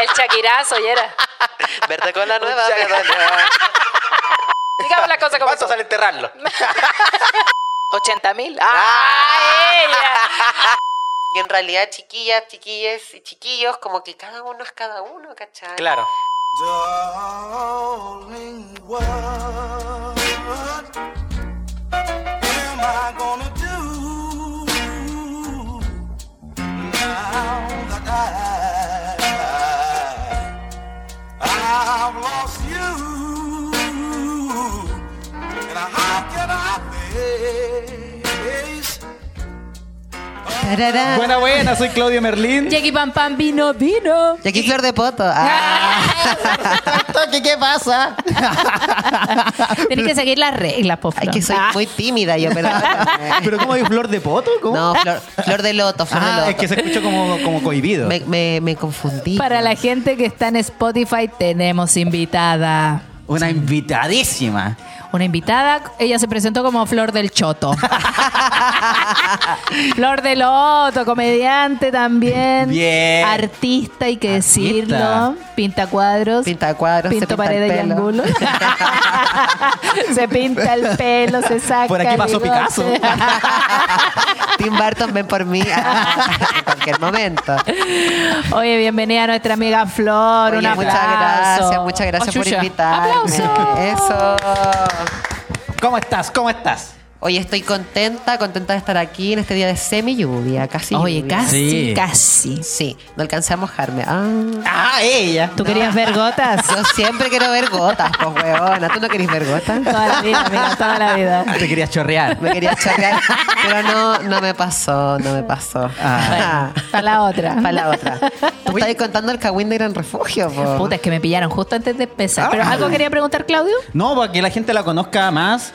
El chaquirazo, y era. Verde con la nueva. Digamos las cosas como ¿Cuánto sale enterrarlo? 80 mil. ¡Ah! ella! Y en realidad, chiquillas, chiquilles y chiquillos, como que cada uno es cada uno, ¿cachai? Claro. Darling, what am I gonna I've lost you? Tarará. Buena, buena, soy Claudio Merlín. Jackie Pam Pam vino, vino. Aquí Flor de Poto. Ah. ¿Qué, qué pasa? Tienes que seguir las reglas, por favor. que soy muy tímida yo, pero. ¿Pero cómo digo flor de poto? ¿Cómo? No, flor, flor de loto, flor de Ah, loto. es que se escuchó como, como cohibido. me, me, me confundí. Para la gente que está en Spotify, tenemos invitada. Una invitadísima. Una invitada, ella se presentó como Flor del Choto. Flor del Loto, comediante también. Bien. Artista, hay que decirlo. Pinta cuadros. Pinta cuadros, se Pinto pinta paredes y ángulos. se pinta el pelo, se saca. Por aquí pasó. Picasso. Tim Burton, ven por mí en cualquier momento. Oye, bienvenida a nuestra amiga Flor. Oye, un muchas gracias, muchas gracias Oh, por invitarme. ¡Aplauso! Eso. ¿Cómo estás? ¿Cómo estás? Oye, estoy contenta, contenta de estar aquí en este día de semi lluvia, casi. Oye, lluvia. casi, Sí. casi. Sí, no alcancé a mojarme. Ah. Ah, ella. ¿Tú querías ver gotas? Yo siempre quiero ver gotas, pues huevona. ¿Tú no querés ver gotas? Toda la vida, amiga, toda la vida. Te querías chorrear. Me quería chorrear, pero no, no me pasó, no me pasó. Ah. Para la otra. Para la otra. Tú estabas contando el Cagüín de Gran Refugio, po. Puta, es que me pillaron justo antes de empezar. ¿Pero Ah. algo quería preguntar, Claudio? No, para que la gente la conozca más.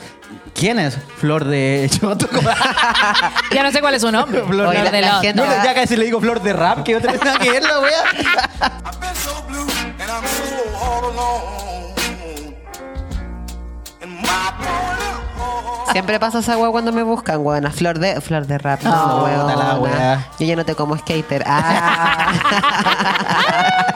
¿Quién es Flor de Choto? Ya no sé cuál es su nombre. Flor Oye, Flor la- de la gente- No, ya casi le digo Flor de Rap, que otra vez nada que ver la wea. I've been so blue and I'm so all alone. And my poor Siempre pasa esa cuando me buscan, huevona. Flor de, flor de rap, no, huevona. puta la wea. Yo ya no te como skater. Ah.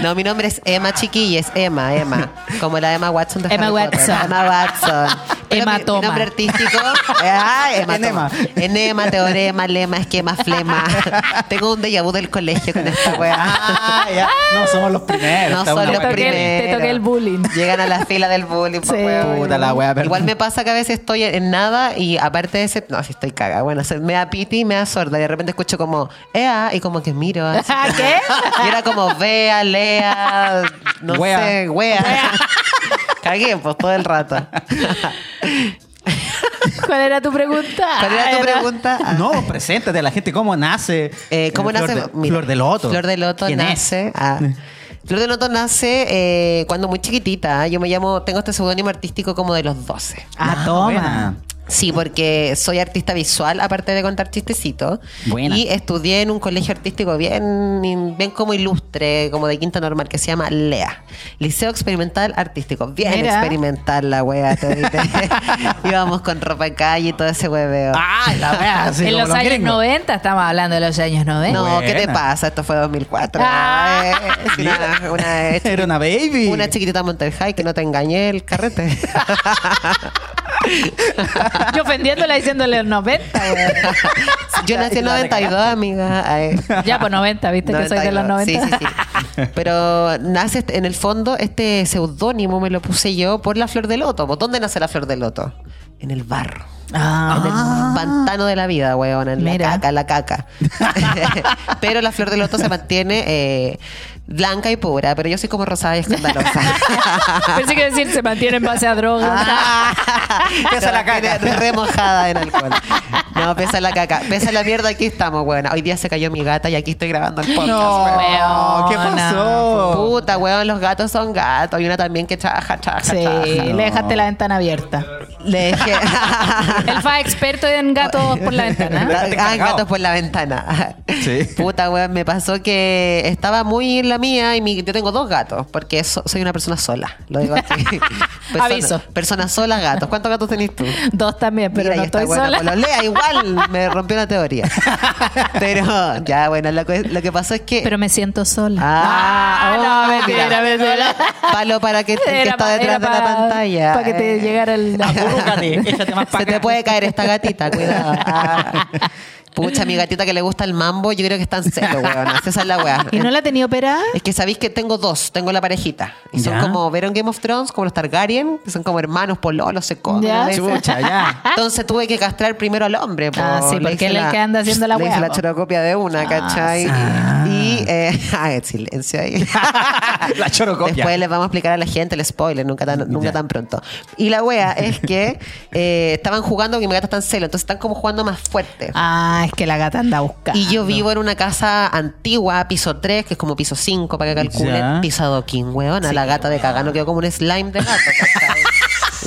No, mi nombre es Emma Chiquilles, Emma, Emma. Como la Emma Watson de Emma Harry Potter. Watson. Emma Watson. Emma mi- nombre artístico. Ah, Emma Enema. Enema, teorema, lema, esquema, flema. Tengo un déjà vu del colegio con esta weá. Ah, ya. No somos los primeros. No son los primeros. te toqué el bullying. Llegan a la fila del bullying. Sí. weón. Puta la wea, perdón. Igual me pasa que a veces estoy en nada y aparte de ese... No, si estoy cagada. Bueno, se- me da piti y me da sorda. Y de repente escucho como... Ea, y como que miro. así. ¿Qué? Y era como vea, lea, no Wea. sé, wea. Cagué, pues, todo el rato. ¿Cuál era tu pregunta? ¿Cuál era tu pregunta? Ah. No, preséntate a la gente cómo nace. Eh, ¿Cómo eh, nace? Flor de, Mira, Flor de Loto. Flor de Loto ¿Quién es? nace. ah, Flor de Loto nace eh, cuando muy chiquitita. Yo me llamo, tengo este seudónimo artístico como de los 12. Ah, toma. buena. Sí, porque soy artista visual, aparte de contar chistecitos. Buena. Y estudié en un colegio artístico bien, bien como ilustre, como de quinta normal, que se llama LEA. Liceo Experimental Artístico. Bien Mira. experimental la wea. te diré. Íbamos con ropa en calle y todo ese hueveo. Ah, la wea. así en como los años gringos. 90, estamos hablando de los años 90. No, ¿qué te buena. pasa? Esto fue 2004. Ah. Eh, es una, una, Era una baby. una chiquitita Monterrey High que no te engañé el carrete. Yo ofendiéndola diciéndole los 90, güey. Yo nací en 92, amiga. Ay. Ya, pues 90, viste que soy de los 90. Sí, sí, sí. Pero nace este- en el fondo este seudónimo me lo puse yo por la flor de loto. ¿Por ¿Dónde nace la flor de loto? En el barro. Ah. En el pantano de la vida, weón, en Mira. la caca, en la caca. pero la flor de loto se mantiene eh, blanca y pura, pero yo soy como rosada y escandalosa. Pensé que decir se mantiene en base a drogas. Ah. Pesa la caca. Re- remojada en alcohol. No, pesa la caca. Pesa la mierda, aquí estamos, weón. Hoy día se cayó mi gata y aquí estoy grabando el podcast, No, weón. ¿qué pasó? Puta, weón, los gatos son gatos. Y una también que trabaja, trabaja, Sí, trabaja. le dejaste la ventana abierta. Le dejé. Él fue experto en gatos por la ventana. Ah, gatos por la ventana. Sí. Puta, weón, me pasó que estaba muy la mía y mi- yo tengo dos gatos, porque so- soy una persona sola. Lo digo así. Persona, Aviso. Persona sola, gatos. ¿Cuántos gatos tenés tú? Dos también, pero Mira, no estoy buena sola. pololea, igual me rompió la teoría. Pero, ya, bueno, lo que, lo que pasó es que. Pero me siento sola. Ah, no, oh, mentira, mira. mentira. Palo para que que está detrás de la pa- pantalla. Para que te Eh, llegara el. Échate más Se te puede caer esta gatita, cuidado. Ah. Pucha, mi gatita que le gusta el mambo, yo creo que está en celo, weón. Esa es la weá. ¿Y no la tenía operada? Es que sabéis que tengo dos, tengo la parejita. Y son Ya. como, ¿vieron Game of Thrones? Como los Targaryen, que son como hermanos, pololos, se comen. Ya. Chucha, ya. Entonces tuve que castrar primero al hombre. po. Ah, sí, Le porque él es el que anda haciendo la Le hice weá, la chorocopia de una, ¿cachai? Ah. Y, eh, ah, silencio ahí. La chorocopia. Después les vamos a explicar a la gente el spoiler, nunca tan, nunca Ya. tan pronto. Y la wea es que eh, estaban jugando que mi gata está en celo, entonces están como jugando más fuerte. Ah, es que la gata anda buscando. Y yo vivo en una casa antigua, piso 3, que es como piso 5 para que calculen. Ya. Piso adoquín, weón. A la gata de cagano quedó como un slime de gato, ¿cachai?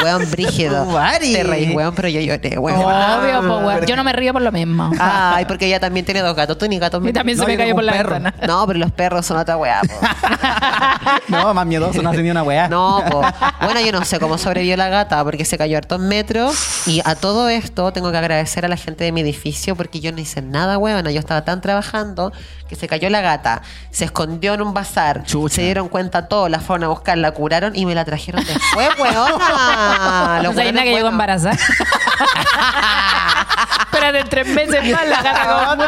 weón, brígido. Te reís, weón, pero yo lloré, weón. Obvio, po, weón. Yo no me río por lo mismo. Ay, porque ella también tiene dos gatos. Tú ni gatos y también se me cayó por la ventana. No, pero los perros son otra weá, po. No, más miedoso, no hace ni una weá. No, po. bueno, yo no sé cómo sobrevivió la gata porque se cayó hartos metros. Y a todo esto tengo que agradecer a la gente de mi edificio porque yo no hice nada, huevona. Yo estaba tan trabajando que se cayó la gata, se escondió en un bazar, se dieron cuenta todos, la fueron a buscar, la curaron y me la trajeron después, huevona. No Los sabía hueones nada que llegó embarazada. Espérate, en tres meses más la gata como.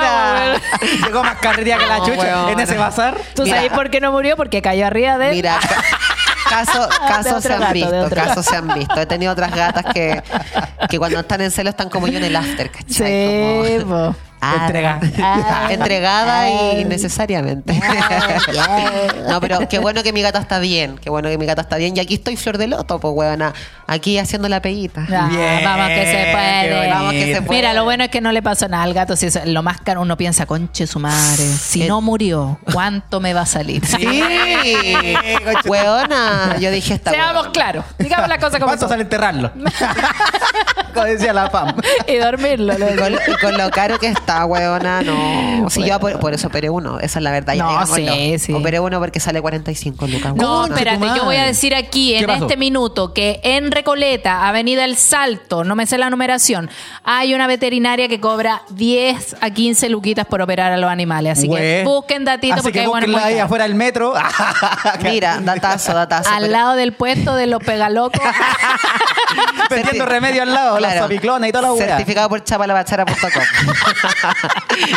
Llegó más carrería que la chucha weona. en ese bazar. ¿Tú Mira. sabes por qué no murió? Porque cayó arriba de él. Mira, ca- casos, casos otro se han gato, visto, casos se han visto. He tenido otras gatas que, que cuando están en celo están como yo en el after, ¿cachai? Sí, Como-. Ah, Entrega. Ah. Entregada y Ah. necesariamente. no, pero qué bueno que mi gata está bien. Qué bueno que mi gata está bien. Y aquí estoy flor de loto, pues, huevona. Aquí haciendo la peguita. Ah, Bien, vamos que se puede. Vamos que se puede. Mira, lo bueno es que no le pasó nada al gato. Si es lo más caro, uno piensa, conche su madre. Si Eh. no murió, ¿cuánto me va a salir? Sí, huevona. Yo dije esta Seamos huevona. claros. Digamos las cosas como ¿Cuánto sale enterrarlo? Como decía la PAM. Y dormirlo. Y con, y con lo caro que está, huevona, no. Si yo por, por eso operé uno, esa es la verdad. No, sí, sí. Operé uno porque sale 45 lucas. No, huevona. espérate, yo voy a decir aquí ¿Qué en pasó? este minuto que en Recoleta, Avenida El Salto, no me sé la numeración, hay una veterinaria que cobra 10 a 15 luquitas por operar a los animales. Así que busquen datito Así porque que bueno, ahí afuera del metro. Mira, datazo, datazo. Al pero- lado del puesto de los pegalocos. Vendiendo remedio al lado, Claro. la y toda la. Certificado por chapalabachara.com.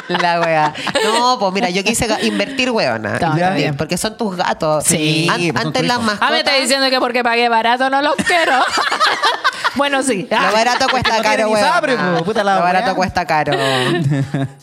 la wea. No, pues mira, yo quise invertir, weona. Está Invertir, bien. Porque son tus gatos. Sí, An- pues antes las mascotas. Ah, me está diciendo que porque pagué barato no los quiero. bueno, sí. Lo barato cuesta no caro, weona. sabre, po, puta la Lo barato cuesta caro.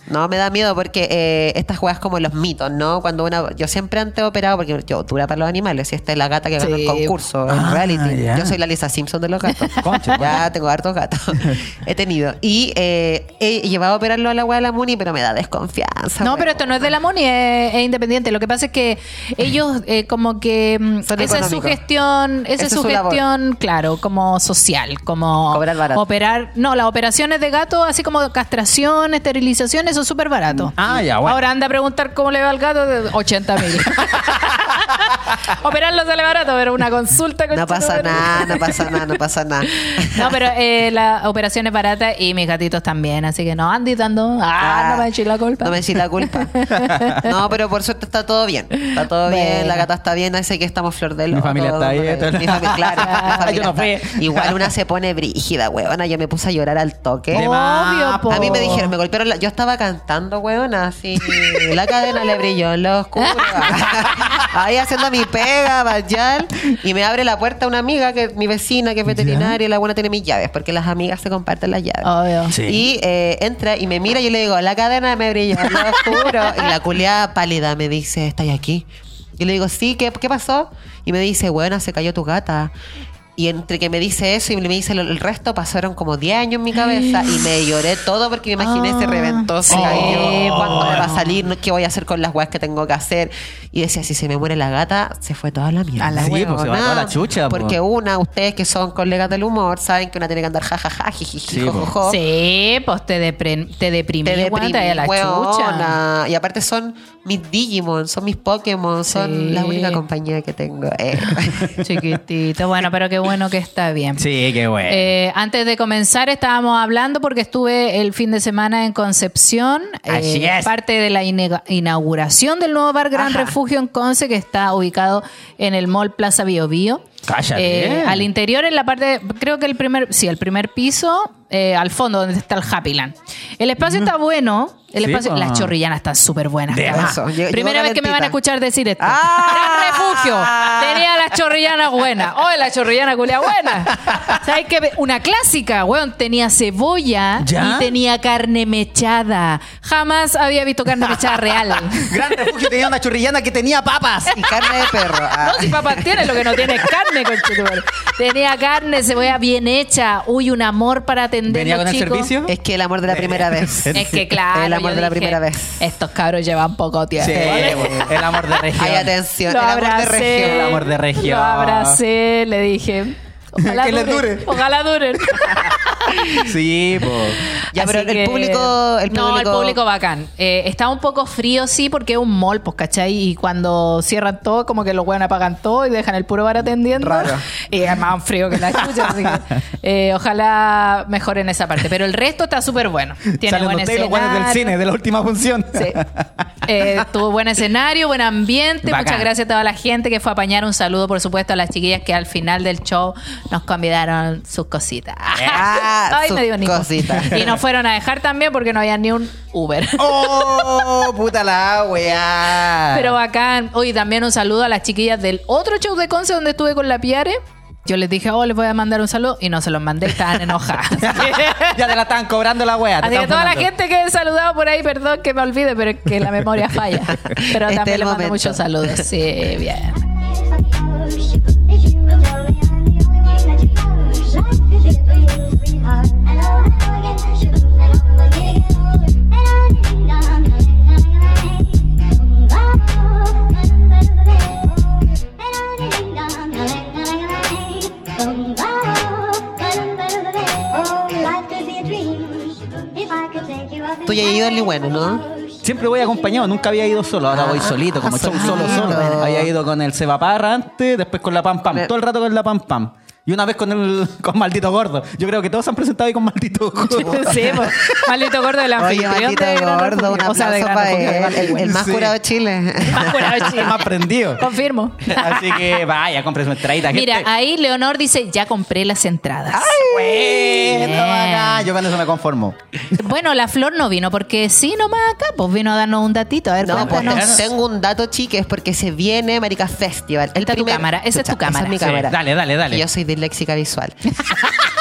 No, me da miedo porque eh, estas juegas como los mitos, ¿no? Cuando una. Yo siempre antes he operado porque yo dura para los animales. Y esta es la gata que ganó Sí. el concurso, Ah, reality. ya. Yo soy la Lisa Simpson de los gatos. Concha, ya tengo hartos gatos. he tenido. Y eh, he llevado a operarlo a la de la Muni, pero me da desconfianza. No, weona. pero esto no es de la MONI, es, es independiente. Lo que pasa es que ellos eh, como que mm, Son esa es su gestión, esa es su labor. gestión, claro, como social, como Cobrar barato. operar, no, las operaciones de gato, así como castración, esterilización, eso es súper barato. Ah, ya, bueno. Ahora anda a preguntar cómo le va al gato de 80 mil. Operarlo sale barato, pero una consulta con No pasa nada, no pasa nada, no pasa nada. No, pero eh, la operación es barata y mis gatitos también, así que no andes dando. Ah, no me eches la culpa. No me eches la culpa. No, pero por suerte está todo bien. Está todo bien, la gata está bien, así que estamos flor de Mi loto. familia está ahí, Mi familia, claro, mi familia Yo no está-. Igual una se pone brígida, weona. Yo me puse a llorar al toque. Obvio, po. A mí me dijeron, me golpearon la- Yo estaba cantando, weona, así. La cadena le brilló en lo oscuro. Ahí haciendo mi pega, vayal. Y me abre la puerta una amiga, que mi vecina, que es veterinaria, y la buena tiene mis llaves, porque las amigas se comparten las llaves. Obvio. Sí. Y eh, entra y me mira y yo le digo, la cadena me brilló lo oscuro. Y la culiada pálida me dice, ¿estás aquí? Y le digo, sí, ¿qué, qué pasó? Y me dice, bueno, se cayó tu gata. Y entre que me dice eso y me dice lo- el resto, pasaron como 10 años en mi cabeza y me lloré todo porque me imaginé Ah. se reventó, se cayó, po. cuándo me va a salir, qué voy a hacer con las weas que tengo que hacer. Y decía, si se me muere la gata, se fue toda la mierda. A la Sí, pues, se va toda la chucha, po. Porque una, ustedes que son colegas del humor, saben que una tiene que andar jajaja, jijiji, Sí, po. jojojo. Sí, pues te, deprimí, Te deprimí, te da la chucha. Y aparte son mis Digimon, son mis Pokémon, son Sí. la única compañía que tengo. Eh. Chiquitito. Bueno, pero qué bueno que está bien. Sí, qué bueno. Eh, antes de comenzar estábamos hablando porque estuve el fin de semana en Concepción, eh, Así es. parte de la inauguración del nuevo bar Gran Ajá. Refugio en Conce que está ubicado en el Mall Plaza Bio Bio. Cállate. Eh, al interior en la parte, creo que el primer, sí, el primer piso, eh, al fondo donde está el Happyland. El espacio está bueno, el Sí, espacio, po. las chorrillanas están súper buenas. De. Eso, llegó- Primera llegó vez que me van a escuchar decir esto. ¡Ah! Gran refugio. Tenía las chorrillanas buenas. Oh, la chorrillana culia buena. ¿Sabes qué? Una clásica, weón. Tenía cebolla ¿Ya? y tenía carne mechada. Jamás había visto carne mechada real. Gran refugio tenía una chorrillana que tenía papas. y carne de perro. Ah. No, si papás tiene, lo que no tiene es carne, conchetumare. Tenía carne, cebolla bien hecha. Uy, un amor para atender ¿Venía con el servicio? Es que el amor de la primera vez. Es que claro. El amor de la dije, primera vez. Estos cabros llevan poco tiempo. Sí, el amor de región. Hay atención, Lo el amor de región. El amor de región. Lo abracé, le dije. Ojalá Que les dure. Ojalá duren. Sí, po. Ya, pero el público, el No, el público- bacán. Eh, está un poco frío, sí, porque es un mall, pues, ¿cachai? Y cuando cierran todo, como que los weones apagan todo y dejan el puro bar atendiendo. Raro. Y es más frío que la chucha, así que eh, ojalá mejoren esa parte. Pero el resto está súper bueno. Tiene Salen buen ustedes los del escenario. cine, de la última función. Sí. Eh, tuvo buen escenario, buen ambiente. Bacán. Muchas gracias a toda la gente que fue a apañar. Un saludo, por supuesto, a las chiquillas que al final del show nos convidaron sus cositas. Ah, Ay, sus me dio Nico. cositas. Y nos fueron a dejar también porque no había ni un Uber. ¡Oh, puta la weá! Pero bacán. Oye, también un saludo a las chiquillas del otro show de Conce donde estuve con la Piare. Yo les dije, oh, les voy a mandar un saludo y no se los mandé, estaban enojadas. ya te la están cobrando la te Así que toda la gente que he saludado por ahí, perdón que me olvide, pero es que la memoria falla. Pero Este es también el le mando muchos saludos. Sí, bien. Tú ya has ido al Ligüeno, ¿no? Siempre voy acompañado, nunca había ido solo, ahora voy Ah, solito, como show solito. solo, solo. Había ido con el Seba Parra antes, después con la Pam Pam, todo el rato con la Pam Pam. Y una vez con el con Maldito Gordo. Yo creo que todos se han presentado ahí con Maldito Gordo. Sí, pues, maldito gordo del Oye, anfitrión maldito de gordo, un. O sea, de para de él, el, el más Sí. curado de Chile. Más curado de Chile. más prendido. Confirmo. Así que vaya, compre su entradita. Mira, gente. ahí Leonor dice, ya compré las entradas. Bueno, bacán. Yo con eso me conformo. Bueno, la Flor no vino porque sí, nomás acá, pues vino a darnos un datito. A ver, No, pues tengo un dato, chiques, porque se viene Marica Festival. El Esta es tu cámara, esa es tu cámara. Esa es mi Sí, cámara. dale, dale, dale. Y Yo soy disléxica visual.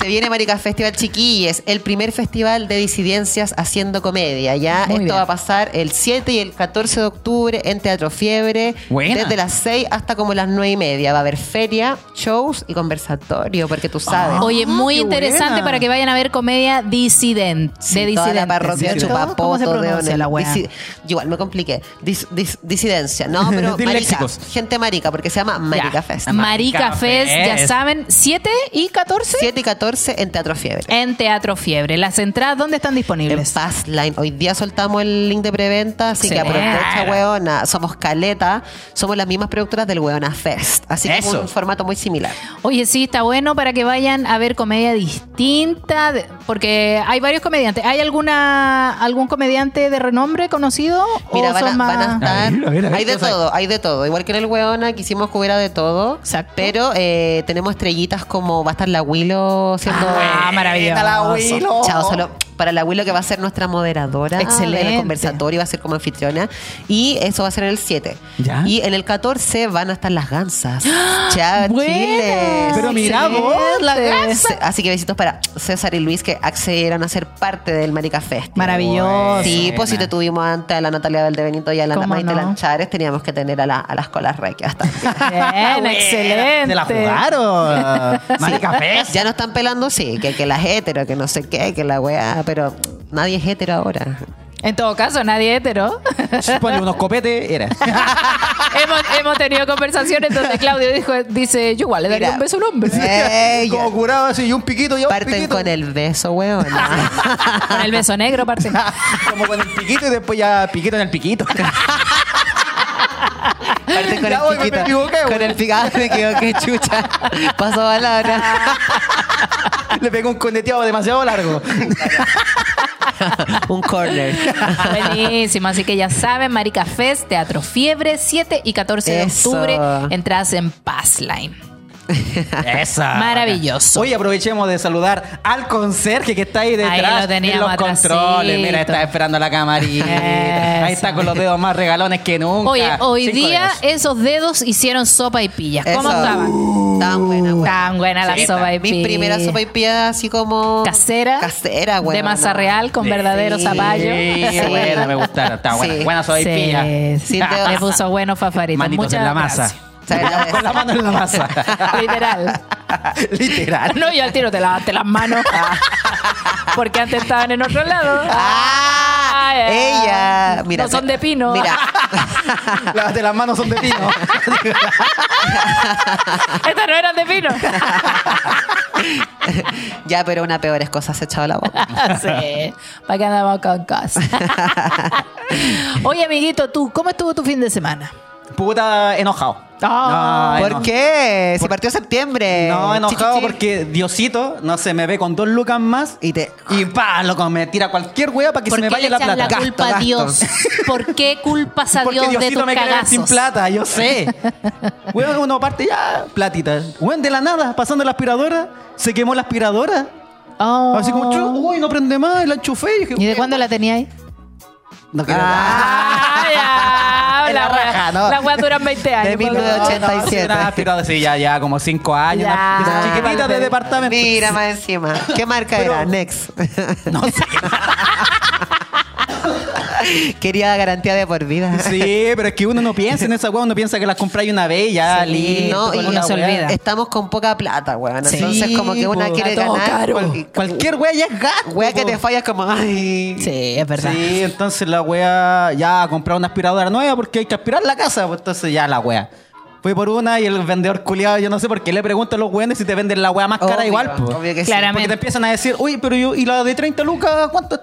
Se viene Marica Festival Chiquilles, el primer festival de disidencias haciendo comedia. Ya Muy esto bien. va a pasar el 7 y el 14 de octubre en Teatro Fiebre, Buena. desde las 6 hasta como las 9 y media. Va a haber feria, shows y conversatorio, porque tú sabes. Oye, muy interesante buena. para que vayan a ver comedia disidente. Sí, de disidente. la parroquia ¿cierto? chupapoto ¿Cómo se de la? Disi- Igual me compliqué. Dis- dis- disidencia. No, pero marica. Gente marica, porque se llama Marica Ya. Fest. Marica Marica Fest, ya Fest. saben, 7 y 14 7 y 14 en Teatro Fiebre. en Teatro Fiebre. Las entradas, ¿dónde están En disponibles? Passline. Hoy día soltamos el link de preventa, así que aprovecha, weona. Somos Caleta, somos las mismas productoras del Weona Fest. Así que es un formato muy similar. Oye, sí, está bueno para que vayan a ver comedia distinta, de- porque hay varios comediantes. ¿Hay alguna algún comediante de renombre conocido? Mira, ¿O van a, son van a más- estar. A ver, a ver, a ver, hay de todo, hay de todo. Igual que en el Weona quisimos que hubiera de todo. Exacto. Pero eh, tenemos estrellitas como va a estar la Willow siendo. Ah, maravilloso. la Willow. Chao, solo para la Willow que va a ser nuestra moderadora Excelente. del conversatorio, va a ser como anfitriona. Y eso va a ser en el 7. Ya. Y en el 14 van a estar las gansas. Chao, Buena. Chile. Pero mira vos, la Excelente. Se- Así que besitos para César y Luis que accedieron a ser parte del Marica Fest. Maravilloso. Sí, pues si te tuvimos antes a la Natalia Valdebenito y a la ¿Cómo Maite no? Lanchares, teníamos que tener a, la- a las colas reiki bastante. Bien, excelente. Se la jugaron. Marica Fest. ya no están pelando, sí, que, que las hetero, que no sé qué, que la weá, pero nadie es hetero ahora. En todo caso, nadie hetero. Ponle unos copetes, era. hemos, hemos tenido conversaciones donde Claudio dijo, dice, yo igual le daría Mira. un beso a un hombre. Ya. Como curado así, y un piquito y un Parten piquito. con el beso, weón. Con el beso negro, parte. Como con el piquito y después ya piquito en el piquito. Parten con Ya voy, el me piquito. equivoqué, con el picado me equivoqué, chucha. Pasó palabra. Le pegó un coneteado demasiado largo. un corner. Buenísimo, así que ya saben, Marica Fest, Teatro Fiebre, 7 y 14 de Eso. octubre, entradas en Passline. Esa. Maravilloso. Hoy aprovechemos de saludar al conserje que está ahí detrás Ahí lo en los atrasito. controles. Mira, está esperando la camarita. Ahí está con los dedos más regalones que nunca. Oye, hoy Cinco día dedos. esos dedos hicieron sopa y pillas. ¿Cómo Eso. estaban? Tan buena, weón. Tan buena la Sí, sopa y Mi pillas. primera sopa y pilla así como... Casera. Casera, weón. De masa real con verdadero Sí. zapallo. Sí, buena, me gustaron. Está buena. Sí. Buena soy pilla. Sí, Sin dedos. Le puso bueno Fafarito. Manitos Muchas en la masa. gracias. Se. Con la mano en la masa. Literal. Literal. No, yo al tiro te lavaste las manos. Porque antes estaban en otro lado. Ah, ella. Mira, no son de pino. Mira, Lávate las manos, son de pino. Estas no eran de pino. ya, pero una peores cosas se ha echado la boca. sí. ¿Para qué andamos con cosas? Oye, amiguito, tú, ¿cómo estuvo tu fin de semana? Puta, enojado. Ah, No, ¿Por eno- qué? Si Por- partió septiembre. No, enojado porque Diosito no se me ve con dos lucas más Y te... y pa, loco, me tira cualquier wea para que ¿Por se me qué vaya le la plata. la culpa a Gasto, Dios? ¿Por qué culpas a Porque Dios de Diosito tus me ver sin cagazos? plata, yo sé. Weón, uno parte ya, platita. Weón, de la nada, pasando la aspiradora, se quemó la aspiradora. Oh. Así como, chu, uy, no prende más, la enchufé y dije, ¿Y de cuándo la tenía ahí? No quiero Ah, ya. En la La raja, wea- no. la wea duran 20 años. De por lo menos. 1987. No, no, aspiradora, sí, ya, ya, como cinco años. Ya. una- chiquititas de departamento. Mira más encima. ¿Qué marca Pero- era? Next. No sé. Quería garantía de por vida. Sí, pero es que uno no piensa en esa weá, uno piensa que las compráis una vez y ya, Sí, listo. No, con y no se weá. olvida. Estamos con poca plata, weón. Sí, Entonces, como que una po, quiere ganar. caro. cual- Cualquier weá ya es gasto. Wea que te fallas como, ay. Sí, es verdad. Sí, entonces la wea ya comprar una aspiradora nueva porque hay que aspirar la casa, pues entonces ya la wea. Fui por una y el vendedor culiado, yo no sé por qué le pregunto a los weones si te venden la wea más cara Obvio, igual, pues. obvio que sí. Porque te empiezan a decir, uy, pero yo, ¿y la de 30 lucas cuánto?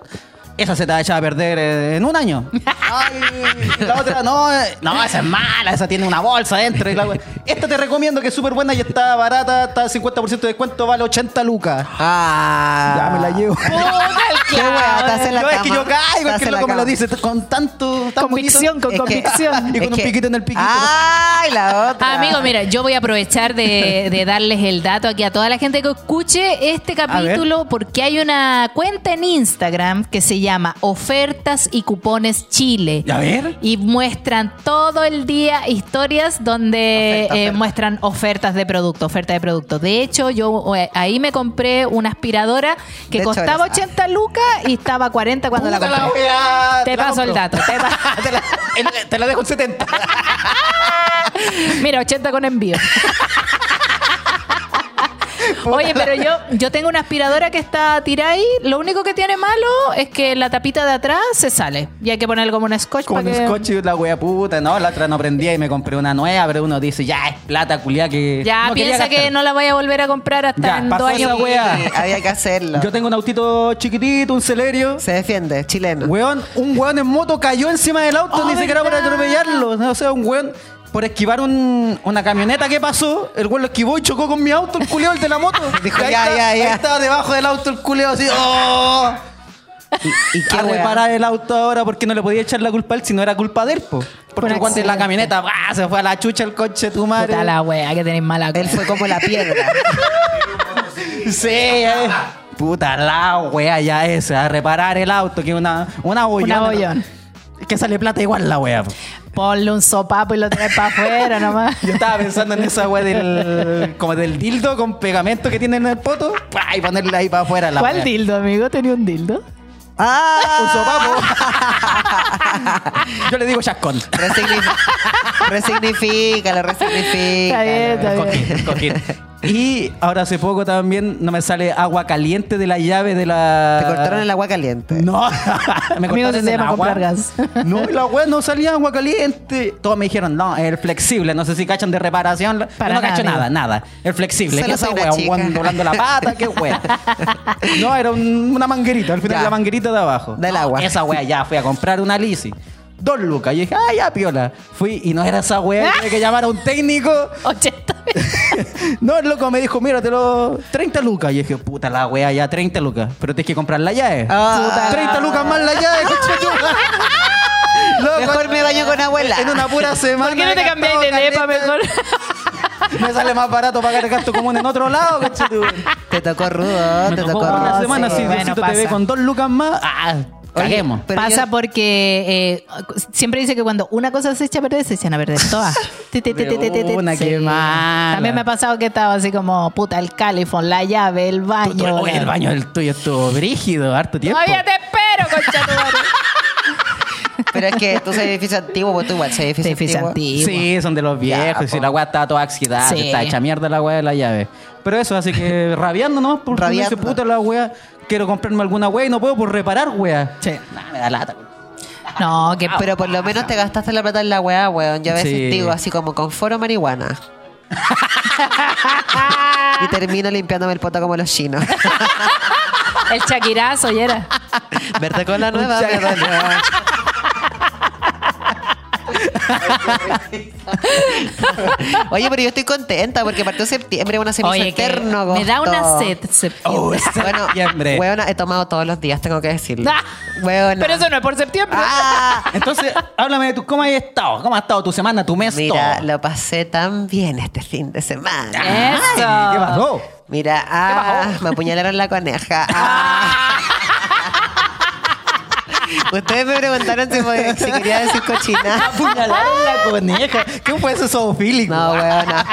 Esa se te va a echar a perder eh, en un año. Ay, la otra, no, eh, no, esa es mala, esa tiene una bolsa adentro. Y la. Esta te recomiendo que es súper buena y está barata, está al 50% de descuento, vale 80 lucas. Ah. Ya me la llevo. Qué wea, te hace la Yo es que cama. yo caigo, Te es que hace el la loco me lo cama. dice con tanto. tan Convicción, con Es que- convicción. Y con es un que- piquito en el piquito. Ay, la otra. Amigo, mira, yo voy a aprovechar de, de darles el dato aquí a toda la gente que escuche este capítulo porque hay una cuenta en Instagram que se llama Ofertas y Cupones Chile. A ver. Y muestran todo el día historias donde Oferta, eh, oferta. muestran ofertas de producto, oferta de producto. De hecho, yo eh, ahí me compré una aspiradora que De hecho, costaba eres- 80 lucas y estaba 40 cuando la compré. wea, Te la paso el compro. dato, te pa- te, la, te la dejo en 70. Mira, 80 con envío. Oye, pero yo, yo tengo una aspiradora que está tirada ahí. Lo único que tiene malo es que la tapita de atrás se sale. Y hay que ponerle como un scotch Como para un que... scotch y la wea puta. No, la otra no prendía y me compré una nueva, pero uno dice, ya es plata culia que. Ya no piensa que no la vaya a volver a comprar hasta Ya, en pasó dos años. esa wea. Había que hacerlo. Yo tengo un autito chiquitito, un celerio. Se defiende, chileno. Weón, un weón en moto cayó encima del auto, Oh, ni siquiera ¿verdad? atropellarlo. O sea, un weón por esquivar un- una camioneta que pasó, el weón lo esquivó y chocó con mi auto, el culeo, el de la moto. Dijo, Y ya, ya, ahí ya. estaba debajo del auto el culeo así, ¡oh! ¿Y qué a reparar el auto ahora porque no le podía echar la culpa a él si no era culpa de él, po. Porque Un cuando en la camioneta se fue a la chucha el coche tu madre. Puta la wea, que tenéis mala Él fue como la piedra. Sí, eh. Puta la wea ya esa, a reparar el auto, que es una, una bollona. Una bollón. Que sale plata igual la wea. po. Ponle un sopapo y lo traes para afuera nomás. Yo estaba pensando en esa wea del, como del dildo con pegamento que tiene en el poto. Y ponerle ahí para afuera la ¿Cuál wea. dildo, amigo? ¿Tenía un dildo? ¡Ah! Un sopapo. Yo le digo chascón. Resignifi- Resignificalo, resignifica. Está bien, está bien. Cojín, cojín. Y ahora hace poco también no me sale agua caliente de la llave de la. Te cortaron el agua caliente. No, me Amigo, cortaron el agua. comprar gas. No, y la wea no salía agua caliente. Todos me dijeron, no, el flexible. No sé si cachan de reparación. Para no cacho nada, nada, nada. El flexible. Solo ¿Qué esa soy una wea? Un chica. doblando la pata, qué wea. No, era un- una manguerita. Al final Ya. la manguerita de abajo. Del No, agua. Esa wea ya, fui a comprar una Lisi. Dos lucas. Y dije, ah, ya, piola. Fui y no era esa wea. Tuve que llamar a un técnico. 80 No, el loco me dijo, mira, te lo... 30 lucas. Y dije, puta la wea, ya 30 lucas. Pero tienes que comprar la llave. Ah. Puta, 30 lucas más la llave. Loco, Mejor me baño con abuela. En una pura semana. ¿Por qué no te cambiáis de caleta. mejor? Me sale más barato pagar el gasto común en otro lado, conchetumare. Te tocó rudo, Me te tocó tocó una rudo. semana, sí. si Bueno, te ve con dos lucas más, ah, caguemos. Pasa yo- porque eh, siempre dice que cuando una cosa se echa a perder, se echan a perder todas. Una, mala. También me ha pasado que estaba así como, puta, el califón, la llave, el baño. Oye, el baño del tuyo estuvo brígido, harto tiempo. Todavía te espero, concha tu madre. Pero es que tú soy edificio antiguo, pues tú igual soy edificio, Edificio antiguo. Sí, son de los viejos. Ya, y si la weá estaba toda oxidada, Sí. está hecha mierda la weá de la llave. Pero eso, así que rabiando nomás, porque Rabiando. puta la weá, quiero comprarme alguna weá y no puedo por reparar weá. Sí. Nah, me da lata. No, que Pero por lo menos te gastaste la plata en la weá, weón. Yo a veces Sí. digo así como con foro marihuana. y termino limpiándome el poto como los chinos. el chaquirazo, y era. Verte con la nueva me dolió. Oye, pero yo estoy contenta porque partió septiembre, una Oye, eterno. me da una sed septiembre. Oh, Bueno, septiembre. weona, he tomado todos los días, tengo que decirlo. Ah, Weona. Pero eso no es por septiembre. Ah, Entonces, háblame de tu, cómo has estado, cómo ha estado tu semana, tu mes, Mira, todo. lo pasé tan bien este fin de semana. Eso. Ay, ¿Qué pasó? Mira, ah, me apuñalaron la coneja. Ah. Ustedes me preguntaron si, podía- si quería decir cochina. Apuñalaron la coneja. ¿Qué fue ese zoofílico? No, weona.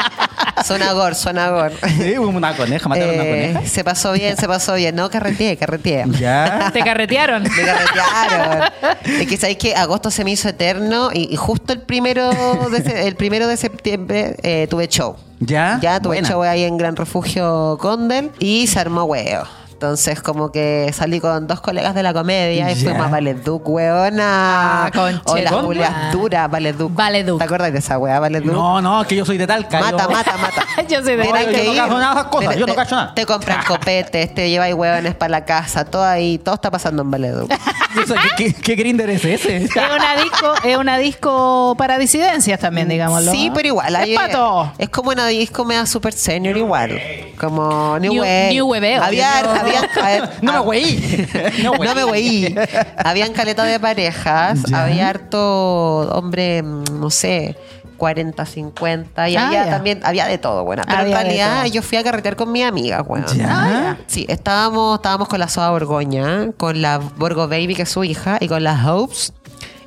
Suena gore, suena gore. Sí, una coneja, mataron una Eh, coneja. se pasó bien, se pasó bien. No, carreteé, carreteé. Ya. Te carretearon. Me carretearon. Es que sabéis que agosto se me hizo eterno y, y justo el primero de, se- el primero de septiembre eh, tuve show. Ya. Ya tuve Buena. show ahí en Gran Refugio Condel y se armó huevo. Entonces, como que salí con dos colegas de la comedia y Ya. fuimos a Valeduc, weona. Ah, O las Julias duras, Valeduc. Valeduc. ¿Te acuerdas de esa wea, Valeduc? No, no, es que yo soy de Talca. Mata, yo- mata, mata. Yo soy de Talca. Yo no cacho nada de esas cosas, Te- yo no te- cacho nada. Te compran copetes, te lleváis hueones para la casa, todo ahí, todo está pasando en Valeduc. ¿Qué, qué, qué grinder es ese? Es una disco, es una disco para disidencias también, digámoslo. Sí, pero igual. Es hay- es como una disco media super senior igual. Como New, New- Wave. New. Había, New- a No me güey. No, me weí. Habían caleta de parejas, Ya. había harto hombre, mm, no sé, 40, 50, y Ah, había ya. también, había de todo, bueno. Pero Había en realidad yo fui a carretear con mi amiga, weón. Ya. Ah, Sí, estábamos, estábamos con la Soa Borgoña, con la Borgo Baby, que es su hija, y con las Hopes.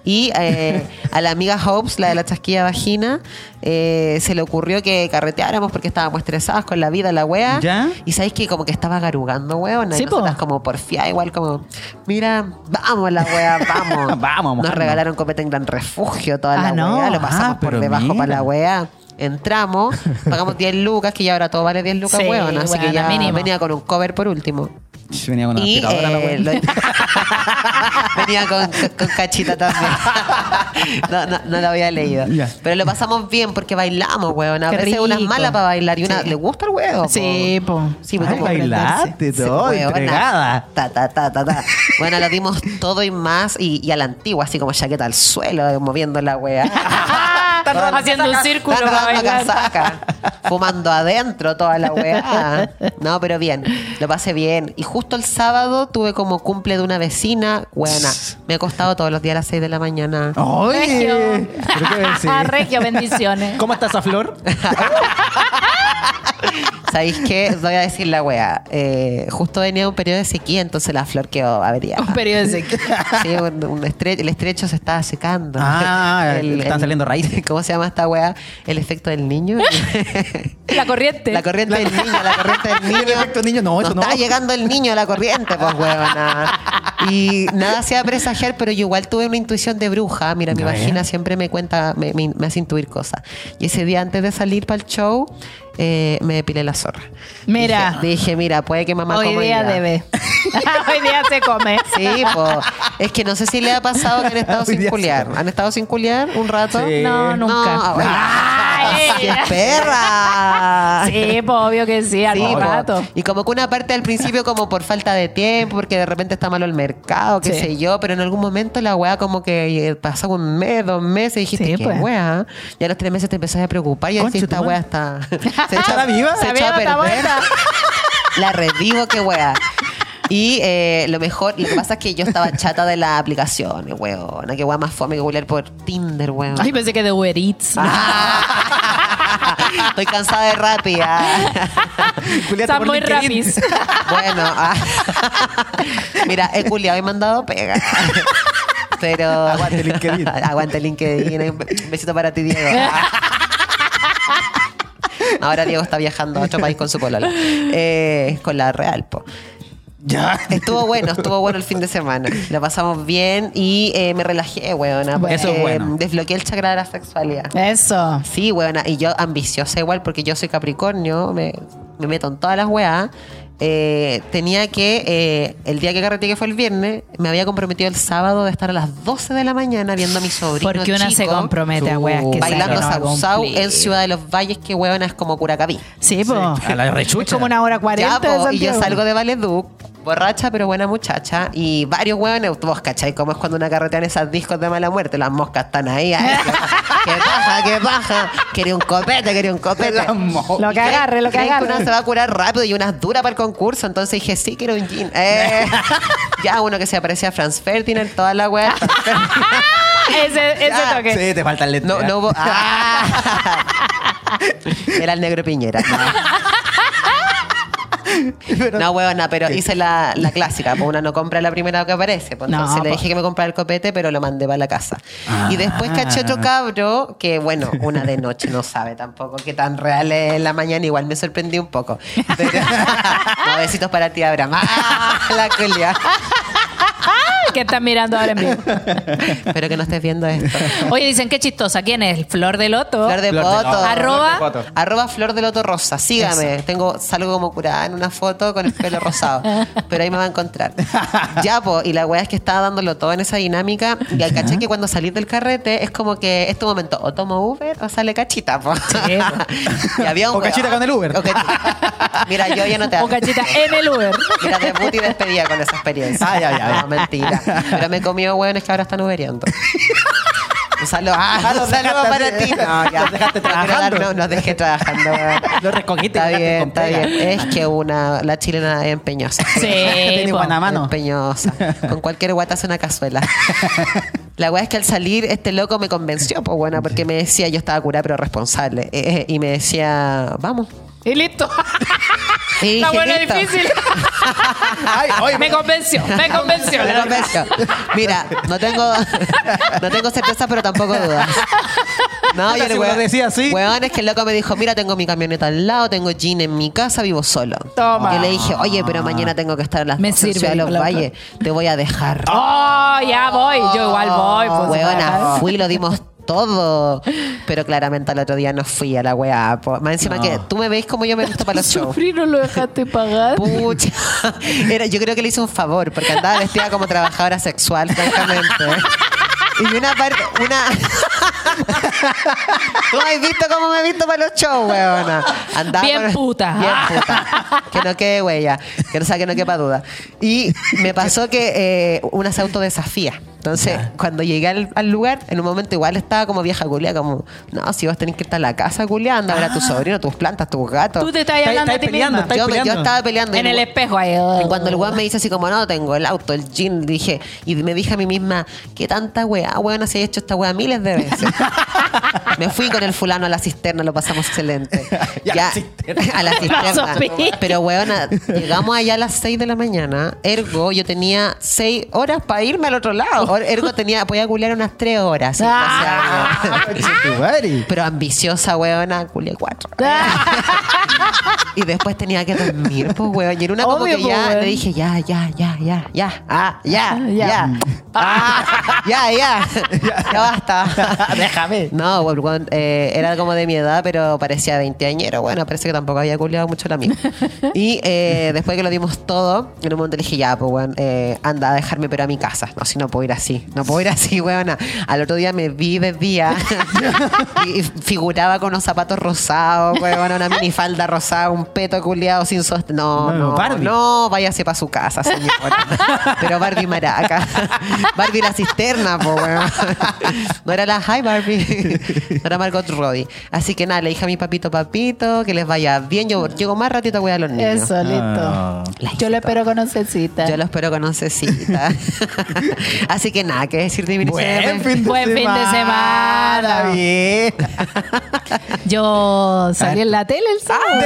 Y eh, a la amiga Hopes, la de la chasquilla vagina, eh, se le ocurrió que carreteáramos porque estábamos estresadas con la vida, la wea. ¿Ya? Y sabéis que como que estaba garugando, weón. Sí, y po. nosotras como porfía, igual como, mira, vamos la wea, vamos. Vamos, Nos regalaron copete en gran refugio, toda Ah, la no. wea. Lo pasamos Ah, por debajo para la wea. Entramos, pagamos 10 lucas, que ya ahora todo vale 10 lucas, Sí, weón. Así que ya mínimo. venía con un cover por último. Venía con una Y aspiradora la eh, venía con, con cachita también. no, no, no lo había leído. Ya. Pero lo pasamos bien porque bailamos, weón. A Qué veces una es mala para bailar y una Sí. le gusta el huevo. Sí, po. Sí, pues Ay, como bailaste Sí, todo, weona. entregada. Ta, ta, ta, ta, ta. Bueno, lo dimos todo y más y, y a la antigua, así como chaqueta al suelo, eh, moviendo la weá. Haciendo un círculo Están para rodando bailar. casaca, fumando adentro toda la weá. No, pero bien, lo pasé bien. Y justo el sábado tuve como cumple de una vecina. Buena, me ha costado todos los días a las 6 de la mañana. Oye, Regio. Regio, bendiciones. ¿Cómo está esa flor? ¿Sabéis qué? Voy a decir la wea. Eh, justo venía un periodo de sequía, entonces la flor quedó averiada. Un periodo de sequía. Sí, un, un estre- el estrecho se estaba secando. Ah, están saliendo raíces. ¿Cómo se llama esta wea? El efecto del niño. La corriente. La corriente del niño, la corriente del niño. El efecto niño, no, eso no. Está llegando el niño a la corriente, pues, huevona. Y nada hacía presagiar, pero yo igual tuve una intuición de bruja. Mira, mi vagina siempre me cuenta, me, me- me hace intuir cosas. Y ese día antes de salir para el show, eh, me depilé la zorra. Mira. Dije, dije, mira, puede que mamá Hoy coma día ya. debe. Hoy día se come. Sí, pues. Es que no sé si le ha pasado que han estado Hoy sin día culiar. ¿Han estado sin culiar un rato? Sí. No, nunca. No, bueno. Ay. ¡Qué perra! Sí, pues, obvio que sí, al Sí, po. rato. Y como que una parte al principio como por falta de tiempo, porque de repente está malo el mercado, qué Sí. sé yo, pero en algún momento la weá como que pasó un mes, dos meses y dijiste, Sí, qué pues. weá. Y a los tres meses te empezás a preocupar y decir, esta weá está... Se echó, ¿Estará viva? Se La echó a perder. La revivo, qué weá. Y eh, lo mejor, lo que pasa es que yo estaba chata de las aplicaciones, weón. Qué weá más fome que googlear por Tinder, weón. Ay, pensé que de Uber Eats. Ah. Estoy cansada de Rappi. ah. Está muy rapis. Bueno, ah. mira, he culiado y mandado pega. Pero. Aguante LinkedIn. Aguante LinkedIn. Un besito para ti, Diego. Ahora Diego está viajando a otro país con su polola. Eh, con la Real, po. Ya. Estuvo bueno, estuvo bueno el fin de semana. Lo pasamos bien y eh, me relajé, weona. Eso es bueno. Desbloqueé el chakra de la sexualidad. Eso. Sí, weona. Y yo ambiciosa igual porque yo soy Capricornio, me, me meto en todas las weas. Eh, tenía que, eh, el día que carreteé, que fue el viernes, me había comprometido el sábado de estar a las 12 de la mañana viendo a mi sobrino Porque una se compromete a weas que bailando no sausau cumplir. en Ciudad de los Valles, que weona es como Curacaví. Sí, pues. A la rechucha. Es como una hora cuarenta y yo salgo de Valeduc, borracha pero buena muchacha, y varios hueones, vos cachai cómo es cuando una carretera en esas discos de mala muerte, las moscas están ahí, ay, que baja, que baja, quería un copete, quería un copete. Lo que agarre, lo que agarre. una se va a curar rápido y una es dura para el concurso, entonces dije, sí, quiero un gin. Eh, ya uno que se parecía a Franz Ferdinand, toda la wea. ese ese Ya. toque. Sí, te falta el. No, no hubo. Ah. Era el negro Piñera. No, no huevona, pero hice la, la clásica. Pues una no compra la primera que aparece. Pues No, entonces le pues. dije que me comprara el copete, pero lo mandé para la casa. Ah. Y después caché otro cabro que, bueno, una de noche no sabe tampoco qué tan real es en la mañana. Igual me sorprendí un poco. Pero, no, besitos para ti, Abraham. Ah, la culia. Que están mirando ahora en vivo. Espero que no estés viendo esto. Oye, dicen qué chistosa. ¿Quién es? Flor de Loto. Flor de Flor de Poto. Loto. Arroba. Flor de Poto. Arroba Flor de Loto Rosa. Sígame. Tengo, salgo como curada en una foto con el pelo rosado. Pero ahí me va a encontrar. Ya, po. Y la weá es que estaba dándolo todo en esa dinámica. Y al caché que cuando salís del carrete es como que este momento o tomo Uber o sale cachita, po. y había un O cachita con el Uber. Mira, yo ya no te O cachita en el Uber. Mira, debut y despedida con esa experiencia. Ah, ya, ya, ya. No, mentira. Pero me comió hueones que ahora están uberiando. Un saludo, ah, un saludo para ti. No, ya. Los dejaste trabajando. No, nos dejé trabajando. Los recogiste. Está bien, está bien. Es que una, la chilena es empeñosa. Sí. Tiene buena mano. Empeñosa. Con cualquier guata hace una cazuela. La weá es que al salir, este loco me convenció, pues bueno, porque me decía, yo estaba curada pero responsable. eh, eh, y me decía, vamos. Y listo. Y Está bueno, "Listo". difícil. Ay, oye, Me convenció, me convenció. Me convenció. Mira, no tengo, no tengo certeza, pero tampoco dudas. No, yo lo decía así. Weón, es que el loco me dijo, mira, tengo mi camioneta al lado, tengo jean en mi casa, vivo solo. Toma. Yo le dije, oye, pero mañana tengo que estar a las Me 12 en sirve, Ciudad de los Valles. Te voy a dejar. Oh, ya voy. Yo igual voy. Pues, Weona, fui, lo dimos todo. Pero claramente al otro día no fui a la weá. po. Más encima No. que tú me veis como yo me visto para los shows. Sufrir no lo dejaste pagar. Pucha. Era, yo creo que le hice un favor, porque andaba vestida como trabajadora sexual, francamente. Y una parte, una. ¿Tú has visto cómo me he visto para los shows, weona? Andaba Bien con- puta. Bien puta. Que no quede huella. Que no sea que no quepa duda. Y me pasó que eh, una se autodesafía. Entonces, cuando llegué al, al lugar, en un momento igual estaba como vieja culia, como, no, si vos tenés que estar a la casa culiando, a ver a tu sobrino, tus plantas, tus gatos. Tú te estás hablando de ti peleando, misma. yo, me- yo peleando. estaba peleando. En el el- espejo ahí. y cuando el weón me dice así como, no, tengo el auto, el jean, dije, y me dije a mí misma, ¿qué tanta weá, weón, así he hecho esta weá miles de veces? me fui con el fulano a la cisterna, lo pasamos excelente. Y a la cisterna. a la cisterna. Pero weona, llegamos allá a las 6 de la mañana, ergo, yo tenía 6 horas para irme al otro lado. Ergo tenía, podía culiar unas 3 horas. Ah. Pero ambiciosa, weona, culié 4. Y después tenía que dormir, pues, weón. Y en una como Obvio, que pues, ya weón. le dije, ya, ya, ya, ya, ya, ah, ya, Ya. ya, ah, ya, ya, ya basta. Déjame. No, weón, weón, eh, era como de mi edad, pero parecía veinteañero. Bueno, parece que tampoco había culiado mucho la mía. Y eh, después que lo dimos todo, en un momento le dije, ya, pues, weón, eh, anda a dejarme, pero a mi casa. No, si no puedo ir así. No puedo ir así, weón. Al otro día me vi de día y figuraba con unos zapatos rosados, weón, una minifalda rosada, un peto culiado sin sostén. No, No, no, Barbie. no, váyase para su casa, señora. Pero Barbie maraca. Barbie la cisterna, po, weón. No era la Hi Barbie. No era Margot Robbie. Así que nada, le dije a mi papito, papito, que les vaya bien. Yo llego más ratito a cuidar a los niños. Eso, listo. Ah. Yo lo espero con oncecita. Yo lo espero con oncecita. Así que nada, que decir de mi Buen fin de Buen fin de semana. semana. Bien. Yo salí en la tele el sábado.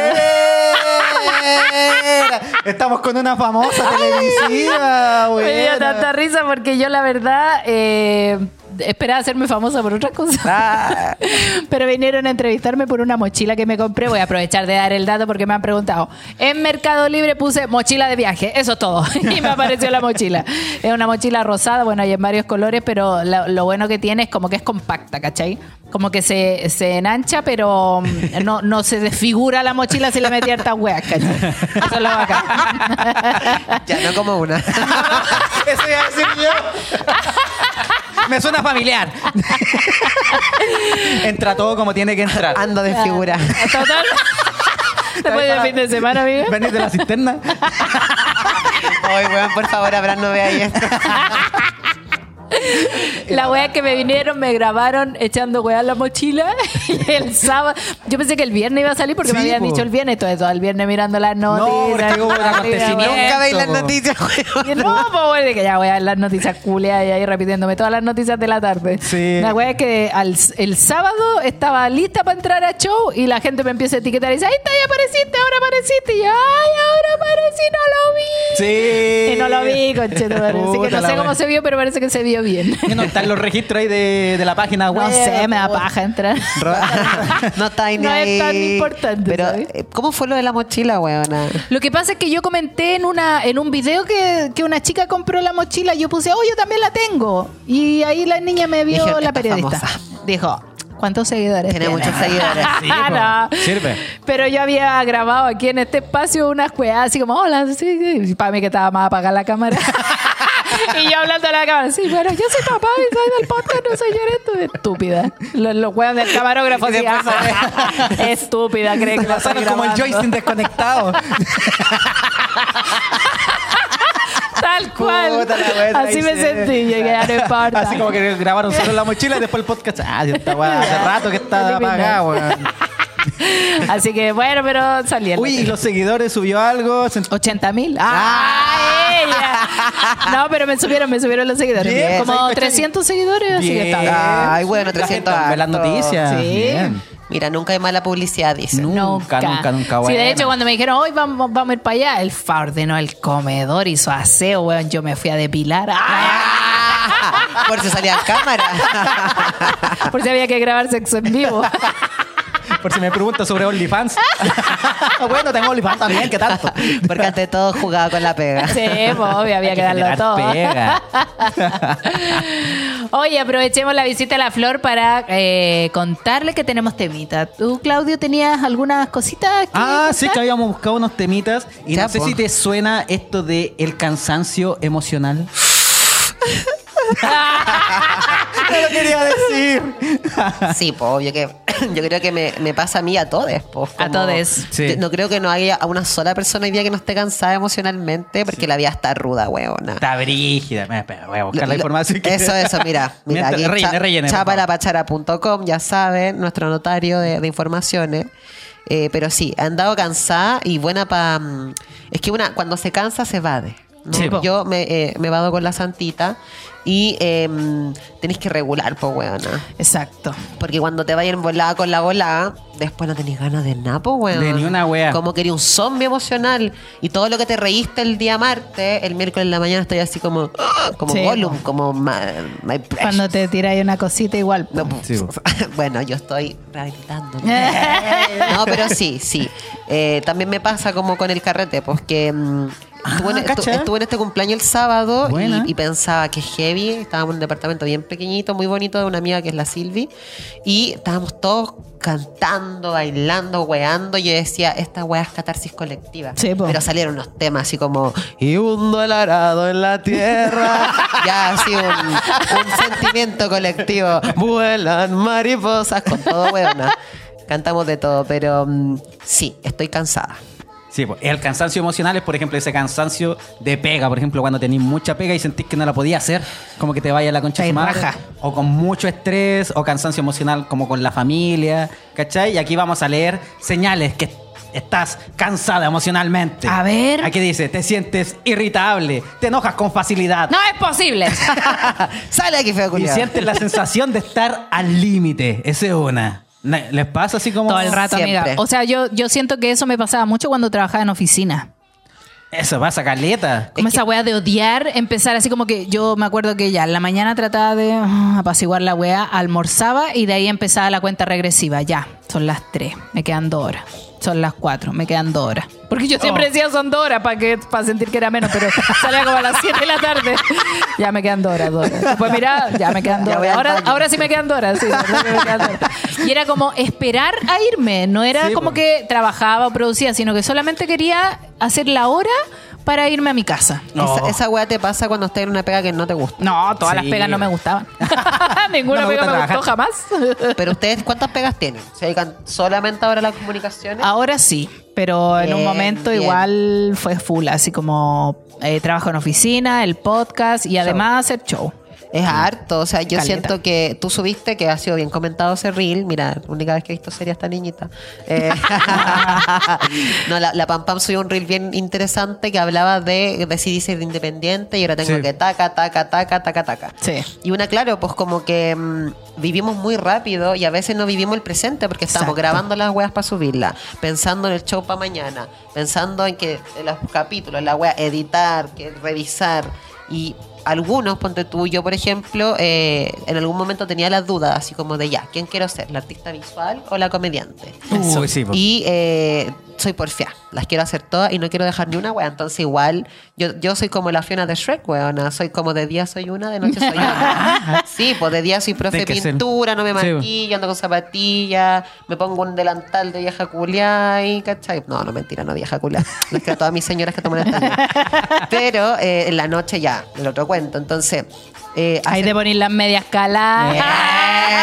Estamos con una famosa televisiva, Me dio buena. tanta risa porque yo la verdad eh, esperaba hacerme famosa por otras cosas. Ah. Pero vinieron a entrevistarme por una mochila que me compré. Voy a aprovechar de dar el dato porque me han preguntado. En Mercado Libre puse mochila de viaje. Eso es todo. Y me apareció la mochila. Es una mochila rosada. Bueno, hay en varios colores, pero lo, lo bueno que tiene es como que es compacta, ¿cachai? Como que se, se enancha, pero mm, no, no se desfigura la mochila si le metí hartas weas, ¿cachai? Eso es lo bacán. Ya, no como una. Eso iba a decir yo. Me suena familiar. Entra todo como tiene que entrar. Ando de figura. Total. Después del fin de semana, amiga. Venís de la cisterna. Ay, weón, por favor, Abraham, no vea ahí esto. La wea que me vinieron, me grabaron echando wea en la mochila. Y el sábado. Yo pensé que el viernes iba a salir porque me habían po. dicho el viernes. Todo eso, el viernes mirando las noticias. acontecimiento. Nunca veis las noticias, no, pues bueno, dije, ya voy a ver las noticias culiadas y ahí repitiéndome todas las noticias de la tarde. Sí. La wea es que al, el sábado estaba lista para entrar a show y la gente me empieza a etiquetar y dice, ahí está, ya apareciste, ahora apareciste. Y yo, ay, ahora aparecí, no lo vi. Sí. Y no lo vi, conchetumare. Así que no sé cómo se vio, pero parece que se vio bien. ¿Qué no están los registros ahí de, de la página web? No sé, me da paja entrar. No está ahí ni No es tan importante, Pero, ¿sabes? eh, ¿cómo fue lo de la mochila, weona? Lo que pasa es que yo comenté en una en un video que, que una chica compró la mochila. Yo puse, oh, yo también la tengo. Y ahí la niña me vio, Dije, la periodista. famosa. Dijo, ¿cuántos seguidores Tiene muchos seguidores. Sí, po. No. Sirve. Pero yo había grabado aquí en este espacio unas weas así como, hola, sí, sí. Y para mí que estaba más apagada la cámara. y yo hablando a la cámara, sí, bueno, yo soy papá y soy del podcast, no soy yo esto. Estúpida. Los, los del camarógrafo así, "Ah, estúpida, cree que la estoy como el grabando". joystick desconectado. Tal cual. Puta Así me se- sentí, llegué a no importa. Así como que grabaron solo la mochila y después el podcast. Ah, weá hace rato que está apagada, weón. Así que bueno, pero salí en la Uy, ¿y tele. los seguidores subió algo? Se- 80 mil. ¡Ah! ella! No, pero me subieron, me subieron los seguidores. Bien, Como ¿sabes? 300 seguidores, así que está bien. Ay, bueno, La 300 gente ve las noticias. Sí. Bien. Mira, nunca hay mala publicidad, dice. Nunca, nunca, nunca, Sí, de hecho, cuando me dijeron, hoy vamos, vamos a ir para allá, el fa ordenó el comedor, hizo aseo, weón. Yo me fui a depilar. ¡Ah! Por si salía en cámara. Por si había que grabar sexo en vivo. Por si me preguntas sobre OnlyFans. bueno, tengo OnlyFans también, ¿qué tanto? Porque ante todo jugaba con la pega. Sí, pues obvio, había Hay que darlo todo. pega. Oye, aprovechemos la visita a la Flor para eh, contarle que tenemos temita. ¿Tú, Claudio, tenías algunas cositas? que Ah, sí, que habíamos buscado unos temitas. Y Ya, no sé po. si te suena esto de el cansancio emocional. No lo quería decir. Sí, pues obvio que yo creo que me, me pasa a mí a todos. A. Sí. yo No creo que no haya a una sola persona hoy día que no esté cansada emocionalmente porque la vida está ruda, weona. Está brígida. Voy a buscar la Lo- información. que- Eso, eso, mira. mira Mientras- aquí rellene, cha- rellene, por favor. chapalapachara.com, ya saben, nuestro notario de, de informaciones. Eh, pero sí, he andado cansada y buena para... es que una cuando se cansa se vade. ¿No? Sí, po. Yo me, eh, me vado con la santita y eh, tenéis que regular, pues, weona. Exacto. Porque cuando te vayan volada con la volada, después no tenés ganas de nada, po, weón. De ni una wea. Como que eres un zombie emocional. Y todo lo que te reíste el día martes, el miércoles en la mañana estoy así como, como Sí, Gollum, po. como my, my. Cuando te tiras una cosita igual. po. No, po. Sí, po. bueno, yo estoy rehabilitando. no, pero sí, sí. Eh, también me pasa como con el carrete, pues que mm, estuve, en, Ah, estuve en este cumpleaños el sábado y, y pensaba que heavy. Estábamos en un departamento bien pequeñito, muy bonito, de una amiga que es la Silvi. Y estábamos todos cantando, bailando, weando. Y yo decía, esta wea es catarsis colectiva. Sí. Pero salieron unos temas así como, y hundo el arado en la tierra. ya, así un, un sentimiento colectivo. Vuelan mariposas con todo, weona. Cantamos de todo, pero mm, sí, estoy cansada. Sí, pues, el cansancio emocional es, por ejemplo, ese cansancio de pega. Por ejemplo, cuando tenés mucha pega y sentís que no la podías hacer, como que te vaya la concha de madre. O con mucho estrés, o cansancio emocional como con la familia, ¿cachai? Y aquí vamos a leer señales que estás cansada emocionalmente. A ver. Aquí dice, te sientes irritable, te enojas con facilidad. No es posible. Sale aquí, feo Y culiao. sientes la sensación de estar al límite. Esa es una. ¿Les pasa así como...? Todo el rato, Siempre. amiga. O sea, yo, yo siento que eso me pasaba mucho cuando trabajaba en oficina. Eso pasa, caleta. Como esa weá de odiar, empezar así como que yo me acuerdo que ya en la mañana trataba de ah, apaciguar la weá, almorzaba y de ahí empezaba la cuenta regresiva. Ya, son las 3, me quedan 2 horas. Son las 4, me quedan 2 horas. Porque yo siempre decía son 2 horas para que para sentir que era menos, pero salía como a las 7 de la tarde. Ya me quedan 2 horas, 2 horas. Después mira, ya me quedan 2 Ya voy horas. Ahora, ahora sí me quedan 2 horas, sí. Y era como esperar a irme, no era Sí, como que trabajaba o producía, sino que solamente quería hacer la hora para irme a mi casa. No. Esa, esa weá te pasa cuando estás en una pega que no te gusta. No, todas Sí. las pegas no me gustaban. Ninguna No me pega gusta me gustó jamás. Pero ustedes, ¿cuántas pegas tienen? ¿Se dedican solamente ahora a las comunicaciones? Ahora sí, pero en un Bien, momento bien. igual fue full, así como eh, trabajo en oficina, el podcast y además hacer show. Es harto, o sea, yo Caleta. siento que tú subiste, que ha sido bien comentado ese reel, mira, la única vez que he visto sería esta niñita. Eh, no, la, la Pam Pam subió un reel bien interesante que hablaba de decidí ser independiente y ahora tengo Sí. que taca, taca, taca, taca, taca. Sí. Y una, claro, pues como que mm, vivimos muy rápido y a veces no vivimos el presente porque estamos Exacto. grabando las weas para subirla, pensando en el show para mañana, pensando en que en los capítulos, la wea, editar, que revisar. Y algunos, ponte tú, yo por ejemplo, eh, en algún momento tenía las dudas, así como de ya, ¿quién quiero ser? ¿La artista visual o la comediante? Uy, sí. Y eh, soy porfia, las quiero hacer todas y no quiero dejar ni una wea. Entonces, igual, yo, yo soy como la Fiona de Shrek, weona. Soy como de día soy una, de noche soy otra. sí, pues de día soy profe de pintura, no me Sí, maquillo, ando con zapatillas, me pongo un delantal de vieja culiá y, ¿cachai? No, no, mentira, no vieja culiá. Les quiero a todas mis señoras que toman esta. Pero eh, en la noche ya, el otro cuento. Entonces, eh, Ahí hace- te ponen las medias caladas. eh,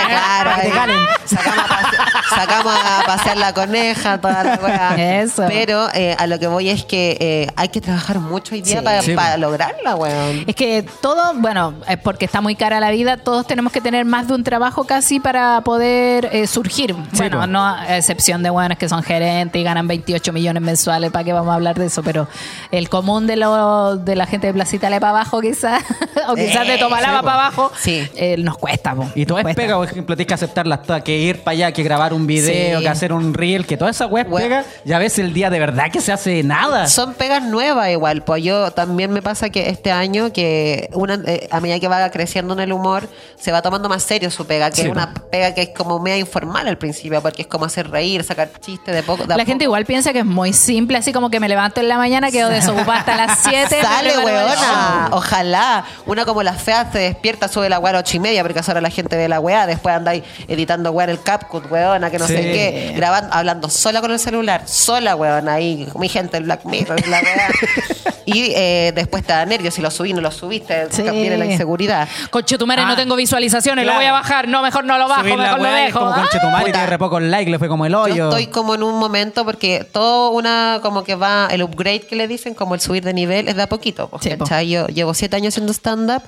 claro, Para que ahí te calen. Sacamos a, pase- sacamos a pasear la coneja, toda la weá. Eso. Pero eh, a lo que voy es que eh, hay que trabajar mucho hoy día Sí. para, Sí, para po. lograrla, weón. Es que todo, bueno, es porque está muy cara la vida, todos tenemos que tener más de un trabajo casi para poder eh, surgir. bueno, no a excepción de buenos que son gerentes y ganan 28 millones mensuales, ¿para qué vamos a hablar de eso? Pero el común de, lo, de la gente de Placita Le para abajo quizás, o quizás de Eh, Po. para abajo, Sí. eh, nos cuesta. po, Y todo es pega, por ejemplo, tienes que aceptarlas todas, que ir para allá, que grabar un video, Sí. que hacer un reel, que toda esa web pega, ya ves el día de verdad que se hace nada. Son pegas nuevas igual, pues yo también me pasa que este año que una eh, a medida que va creciendo en el humor se va tomando más serio su pega, que Sí, es una pega que es como media informal al principio, porque es como hacer reír, sacar chistes de poco. de La gente poco. igual piensa que es muy simple, así como que me levanto en la mañana, quedo desocupada hasta las 7. Sale, weona. Ojalá. Una como las feas weá, se despierta, sube la weá a las ocho y media, porque a esa hora la gente ve la weá, después anda ahí editando weá en el CapCut, weona, que no sé qué, grabando, hablando sola con el celular, sola, weona, ahí, mi gente, el Black Mirror, la weá. y eh, después te da nervios, si lo subí, no lo subiste, Sí. viene la inseguridad. Conchetumare, Ah, no tengo visualizaciones, claro. lo voy a bajar. No, mejor no lo bajo, Subir mejor lo dejo. Como conchetumare tiene re pocos likes, le fue como el hoyo. Yo estoy como en un momento porque todo una, como que va, el upgrade que le dicen, como el subir de nivel, es de a poquito. Sí, po. Yo llevo siete años haciendo stand-up,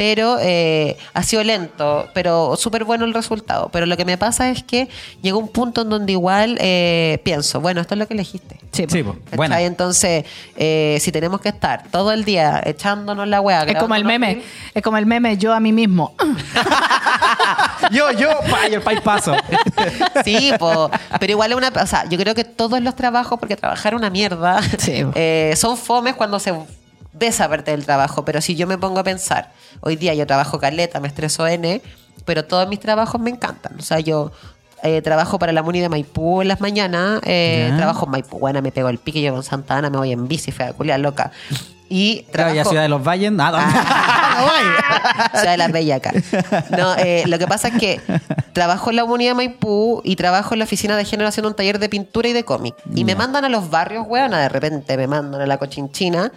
pero eh, ha sido lento, pero súper bueno el resultado. Pero lo que me pasa es que llegó un punto en donde igual eh, pienso, bueno, esto es lo que elegiste. Sí. Sí, bueno. Entonces, eh, si tenemos que estar todo el día echándonos la hueá. Es como el meme, es como el meme yo a mí mismo. yo, yo, pa, y el país paso. Sí, po, pero igual es una. O sea, yo creo que todos los trabajos, porque trabajar una mierda, Sí. eh, son fomes cuando se ve esa parte del trabajo. Pero si yo me pongo a pensar, hoy día yo trabajo caleta, me estreso N, pero todos mis trabajos me encantan. O sea, yo. eh, trabajo para la Muni de Maipú en las mañanas. eh, Ya. trabajo en Maipú, buena, me pego el pique, yo con Santa Ana, me voy en bici, fea, culia loca. Y Claro, trabajo... ya Ciudad de los Valles, nada. No voy. Ciudad de las Bellacas. No, eh, lo que pasa es que trabajo en la comunidad Maipú y trabajo en la oficina de género haciendo un taller de pintura y de cómic. Y me mandan a los barrios, weona, de repente me mandan a la cochinchina.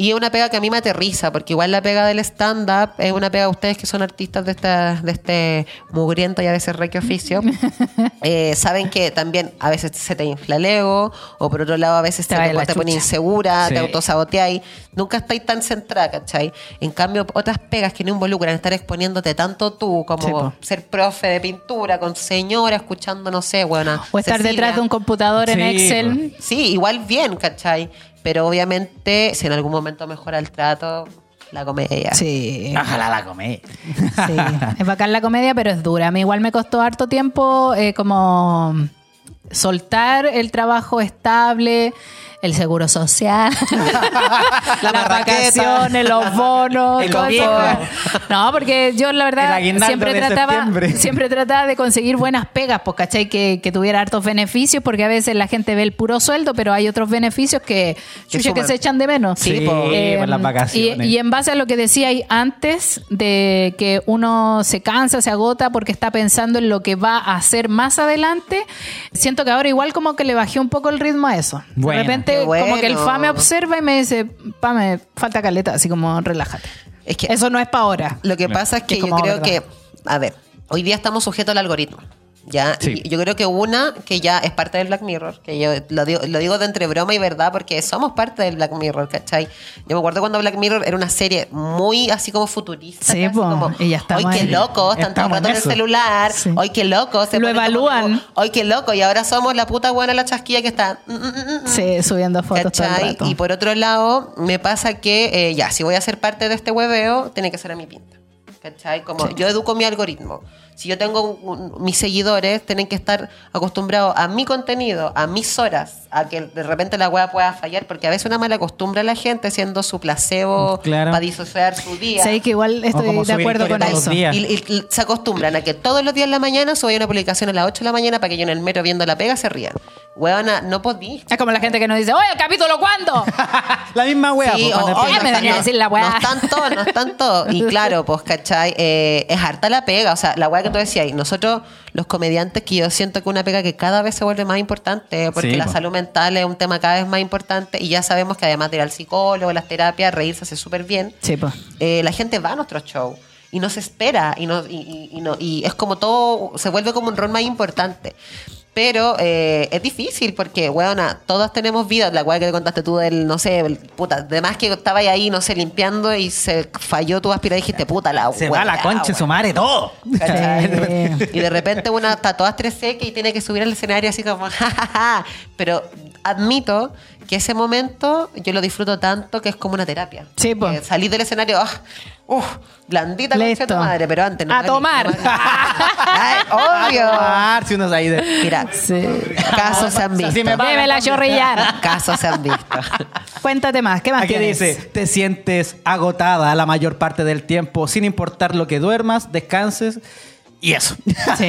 Y es una pega que a mí me aterriza, porque igual la pega del stand-up es una pega, ustedes que son artistas de, esta, de este mugriento y a veces reque oficio, eh, saben que también a veces se te infla el ego, o por otro lado a veces Te te, de chucha. insegura, Sí. te autosaboteáis, nunca estáis tan centrada, ¿cachai? En cambio, otras pegas que no involucran estar exponiéndote tanto tú, como Sí, ser profe de pintura, con señora, escuchando, no sé, buena. O estar detrás de un computador en Excel. Sí, igual bien, ¿cachai? Pero obviamente, si en algún momento mejora el trato, la comedia. Sí. Ojalá la comé. Sí, es bacán la comedia, pero es dura. A mí igual me costó harto tiempo eh, como soltar el trabajo estable, el seguro social, La las vacaciones, los bonos, El todo eso. gobierno. No, porque yo la verdad siempre trataba, siempre trataba de conseguir buenas pegas, pues, ¿cachai? Que, que tuviera hartos beneficios, porque a veces la gente ve el puro sueldo, pero hay otros beneficios que, chucha, que se echan de menos. Sí, po. por las vacaciones. Y, y en base a lo que decía ahí antes, de que uno se cansa, se agota porque está pensando en lo que va a hacer más adelante, siento que ahora igual como que le bajé un poco el ritmo a eso. Bueno. de repente, Bueno. como que el FA me observa y me dice, pa, me falta caleta, así como relájate. Es que Eso no es para ahora. Lo que pasa es que yo creo verdad. que, a ver, hoy día estamos sujetos al algoritmo. ¿Ya? Sí. Yo creo que una que ya es parte del Black Mirror, que yo lo digo, lo digo de entre broma y verdad porque somos parte del Black Mirror, ¿cachai? Yo me acuerdo cuando Black Mirror era una serie muy así como futurista. Sí, casi como, y ya Hoy qué ahí. loco, están todo el Estamos rato en en el celular. Sí. Hoy qué loco. se Lo como- evalúan. Hoy qué loco. Y ahora somos la puta buena la chasquilla que está... mm, mm, mm, mm. Sí, subiendo fotos todo el rato. Y por otro lado, me pasa que eh, ya, si voy a ser parte de este hueveo, tiene que ser a mi pinta. ¿Cachai? Como yo educo mi algoritmo. Si yo tengo un- un- mis seguidores, tienen que estar acostumbrados a mi contenido, a mis horas, a que de repente la wea pueda fallar, porque a veces una mala costumbre a la gente siendo su placebo Claro. para disociar su día. Sé que igual estoy de acuerdo con eso. Y, y- y se acostumbran a que todos los días en la mañana suba una publicación a las 8 de la mañana para que yo en el metro viendo la pega se rían. Weona, no podí. Es como la gente que nos dice, oye, ¿el capítulo cuándo? La misma wea. Sí, o- cuando oye, Ya me venía a decir la no weá. están todos, no están todos. Y claro, pues, ¿cachai? Eh, es harta la pega. O sea, la weá que tú decías, y nosotros, los comediantes, que yo siento que una pega que cada vez se vuelve más importante, porque Sí, la po. salud mental es un tema cada vez más importante, y ya sabemos que además de ir al psicólogo, las terapias, reírse hace súper bien. Sí. Eh, la gente va a nuestros shows y nos espera y, no, y, y- y no, y es como todo, se vuelve como un rol más importante. Pero eh, es difícil porque, weona, todos tenemos vida. La weá que te contaste tú del, no sé, el- puta, además que estabas ahí, no sé, limpiando y se falló tu aspiradora y dijiste, puta, la Se va weá, la concha, su madre, todo. Y de repente una está toda estreseca y tiene que subir al escenario así como, jajaja. Pero admito que ese momento yo lo disfruto tanto que es como una terapia. Sí, po. Eh, salir del escenario, ah, uf, blandita concha de tu Listo. madre, pero antes no. A tomar. no vale. Ay, obvio. Ah, si uno es ahí de... Mira, Sí. casos se han visto. Así me la chorrillar. Casos se han visto. Cuéntate más, ¿qué más Aquí tienes? dice, te sientes agotada la mayor parte del tiempo, sin importar lo que duermas, descanses Y eso. Sí,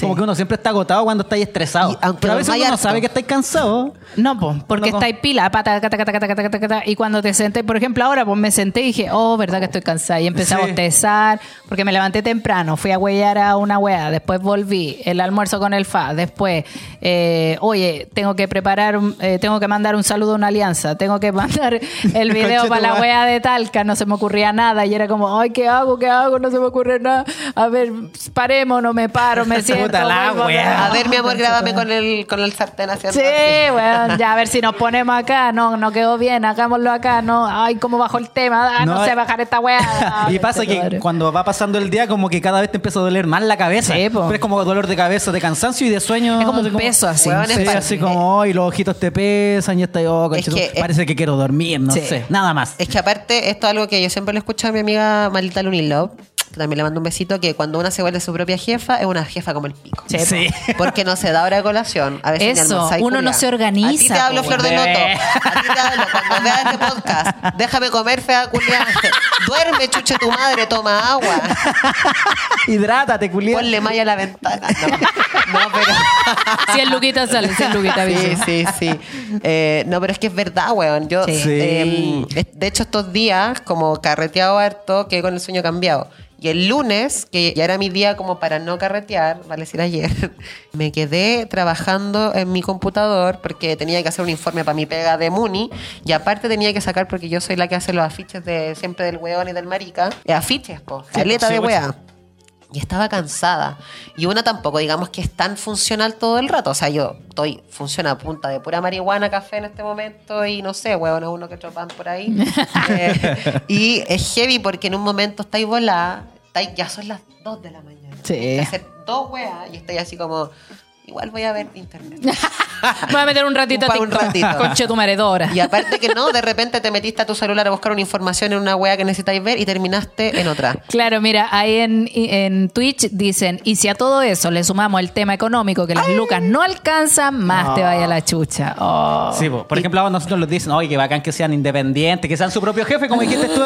Como sí. que uno siempre está agotado cuando estáis estresado. Y aunque Pero a veces uno no sabe que estáis cansados. No, po, porque No, no. estáis pila, pata, cata, cata, cata, cata, cata, cata, y cuando te senté, por ejemplo, ahora pues me senté y dije, oh, verdad que estoy cansada. Y empecé a Sí. bostezar, porque me levanté temprano, fui a huellar a una wea, después volví, el almuerzo con el FA, después, eh, oye, tengo que preparar, un- eh, tengo que mandar un saludo a una alianza, tengo que mandar el video para la wea de Talca, no se me ocurría nada, y era como, ay, ¿qué hago? ¿Qué hago? No se me ocurre nada. A ver, paremos, no me paro, me siento. Puta la vuelvo wea. A ver, mi amor, grábame con el, con el sartén haciendo Sí, así. bueno, ya a ver si nos ponemos acá. No, no quedó bien, hagámoslo acá. No, ay, cómo bajó el tema. Ah, no, No, sé bajar esta weá. y pasa que cuando va pasando el día, como que cada vez te empieza a doler más la cabeza. Sí, po. Pero es como dolor de cabeza, de cansancio y de sueño. Es como un peso así. Sí, así como, hoy los ojitos te pesan y está oh, Es que- parece que quiero dormir, no Sí. sé, nada más. Es que aparte, esto es algo que yo siempre le escucho a mi amiga Malita Lunilove, que también le mando un besito, que cuando una se vuelve su propia jefa, es una jefa como el pico. Sí, Sí. Porque no se da hora de colación. A veces Eso, uno no se organiza, A ti te hablo, Flor de. Loto. A ti te hablo cuando veas este podcast. Déjame comer, fea culiá. Duerme, chuche tu madre, toma agua. Hidrátate, culiado. Ponle malla a la ventana. No, no pero... 100 luquitas sale, 100 luquitas. Sí, bicho. sí, sí. Eh, no, pero es que es verdad, weón. Yo, Sí. Sí. eh, es- de hecho, estos días, como carreteado harto, quedé con el sueño cambiado. Y el lunes, que ya era mi día como para no carretear, vale decir ayer, me quedé trabajando en mi computador porque tenía que hacer un informe para mi pega de Muni y aparte tenía que sacar, porque yo soy la que hace los afiches de siempre del weón y del marica, eh, afiches, po, caleta sí, de wea. Y estaba cansada. Y una tampoco, digamos que es tan funcional todo el rato. O sea, yo estoy, funciona a punta de pura marihuana, café en este momento y no sé, huevón, uno que chopan por ahí. Eh, y es heavy porque en un momento estáis volada, estáis, ya son las 2 de la mañana. Sí. Hacer dos weas y estoy así como, igual voy a ver internet. Voy a meter un ratito un TikTok. ratito. Conche tu horas. Y aparte que no, de repente te metiste a tu celular a buscar una información en una wea que necesitáis ver y terminaste en otra. Claro, mira, ahí en, en Twitch dicen, y si a todo eso le sumamos el tema económico, que las lucas no alcanzan, más te vaya la chucha. Oh. Sí, po. por ejemplo, a nosotros nos dicen, oye, que bacán que sean independientes, que sean su propio jefe, como dijiste tú.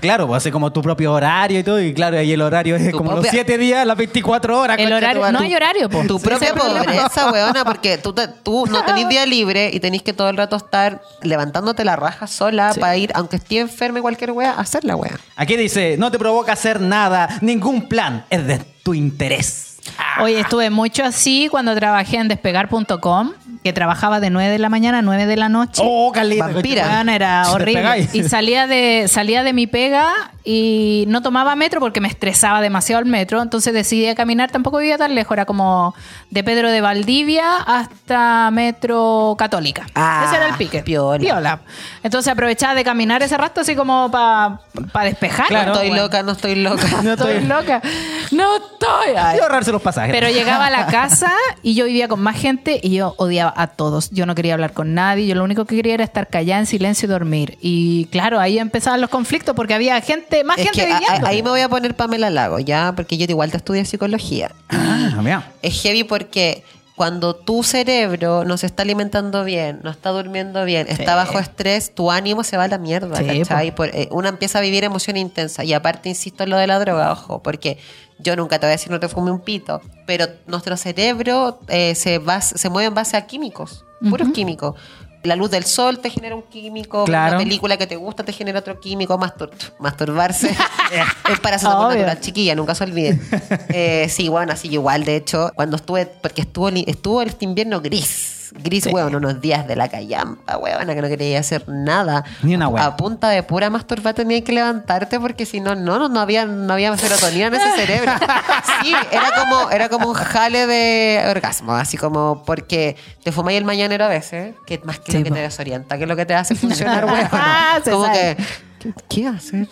Claro, pues hace como tu propio horario y todo, y claro, ahí el horario es Tu como los propia- 7 días, las 24 horas. El concha horario, tu madre. no hay horario, po. Tu propia pobreza, weona, porque tú, te- tú no tenés día libre y tenés que todo el rato estar levantándote la raja sola Sí. para ir, aunque esté enferma y cualquier wea, a hacer la wea. Aquí dice, no te provoca hacer nada, ningún plan, es de tu interés. Oye, estuve mucho así cuando trabajé en despegar.com, que trabajaba de 9 de la mañana a 9 de la noche. Oh, Carlita. Vampira. era horrible. Y salía de, salía de mi pega y no tomaba metro porque me estresaba demasiado el metro. Entonces decidí caminar, tampoco vivía tan lejos, era como de Pedro de Valdivia hasta Metro Católica. Ah, Ese era el pique. piola. Entonces aprovechaba de caminar ese rato así como para despejar. Claro. no estoy Bueno, loca, no estoy loca. No Estoy loca. No estoy. Y ahorrarse los pasajes. Pero llegaba a la casa y yo vivía con más gente y yo odiaba a todos. Yo no quería hablar con nadie. Yo lo único que quería era estar callada en silencio y dormir. Y claro, ahí empezaban los conflictos porque había gente, más Es gente que viviendo. a- ahí me voy a poner Pamela Lago, ¿ya? Porque yo igual te estudié psicología. Ah, mira. Es heavy porque cuando tu cerebro no se está alimentando bien, no está durmiendo bien, está bajo estrés, tu ánimo se va a la mierda, Sí, ¿cachai? Por- eh, uno empieza a vivir emoción intensa. Y aparte, insisto en lo de la droga, ojo, porque yo nunca te voy a decir no te fume un pito, pero nuestro cerebro eh, se, bas- se mueve en base a químicos, puros químicos. La luz del sol te genera un químico, Claro. una película que te gusta te genera otro químico, mastur- masturbarse es para Obvio. natural, chiquilla, nunca se olviden. Eh, sí, bueno, así igual, de hecho, cuando estuve, porque estuvo, estuvo este invierno gris, gris, Sí. weón, unos días de la callampa, weón, que no quería hacer nada. Ni una weá. A punta de pura masturba tenías que levantarte porque si no, no, no, había, no había serotonina en ese cerebro. Sí, era como, era como un jale de orgasmo, así como porque te fumáis el mañanero a veces, que más que Sí, lo que po. te desorienta, que es lo que te hace funcionar, weón. Ah, como sabe. que, ¿qué, hacer?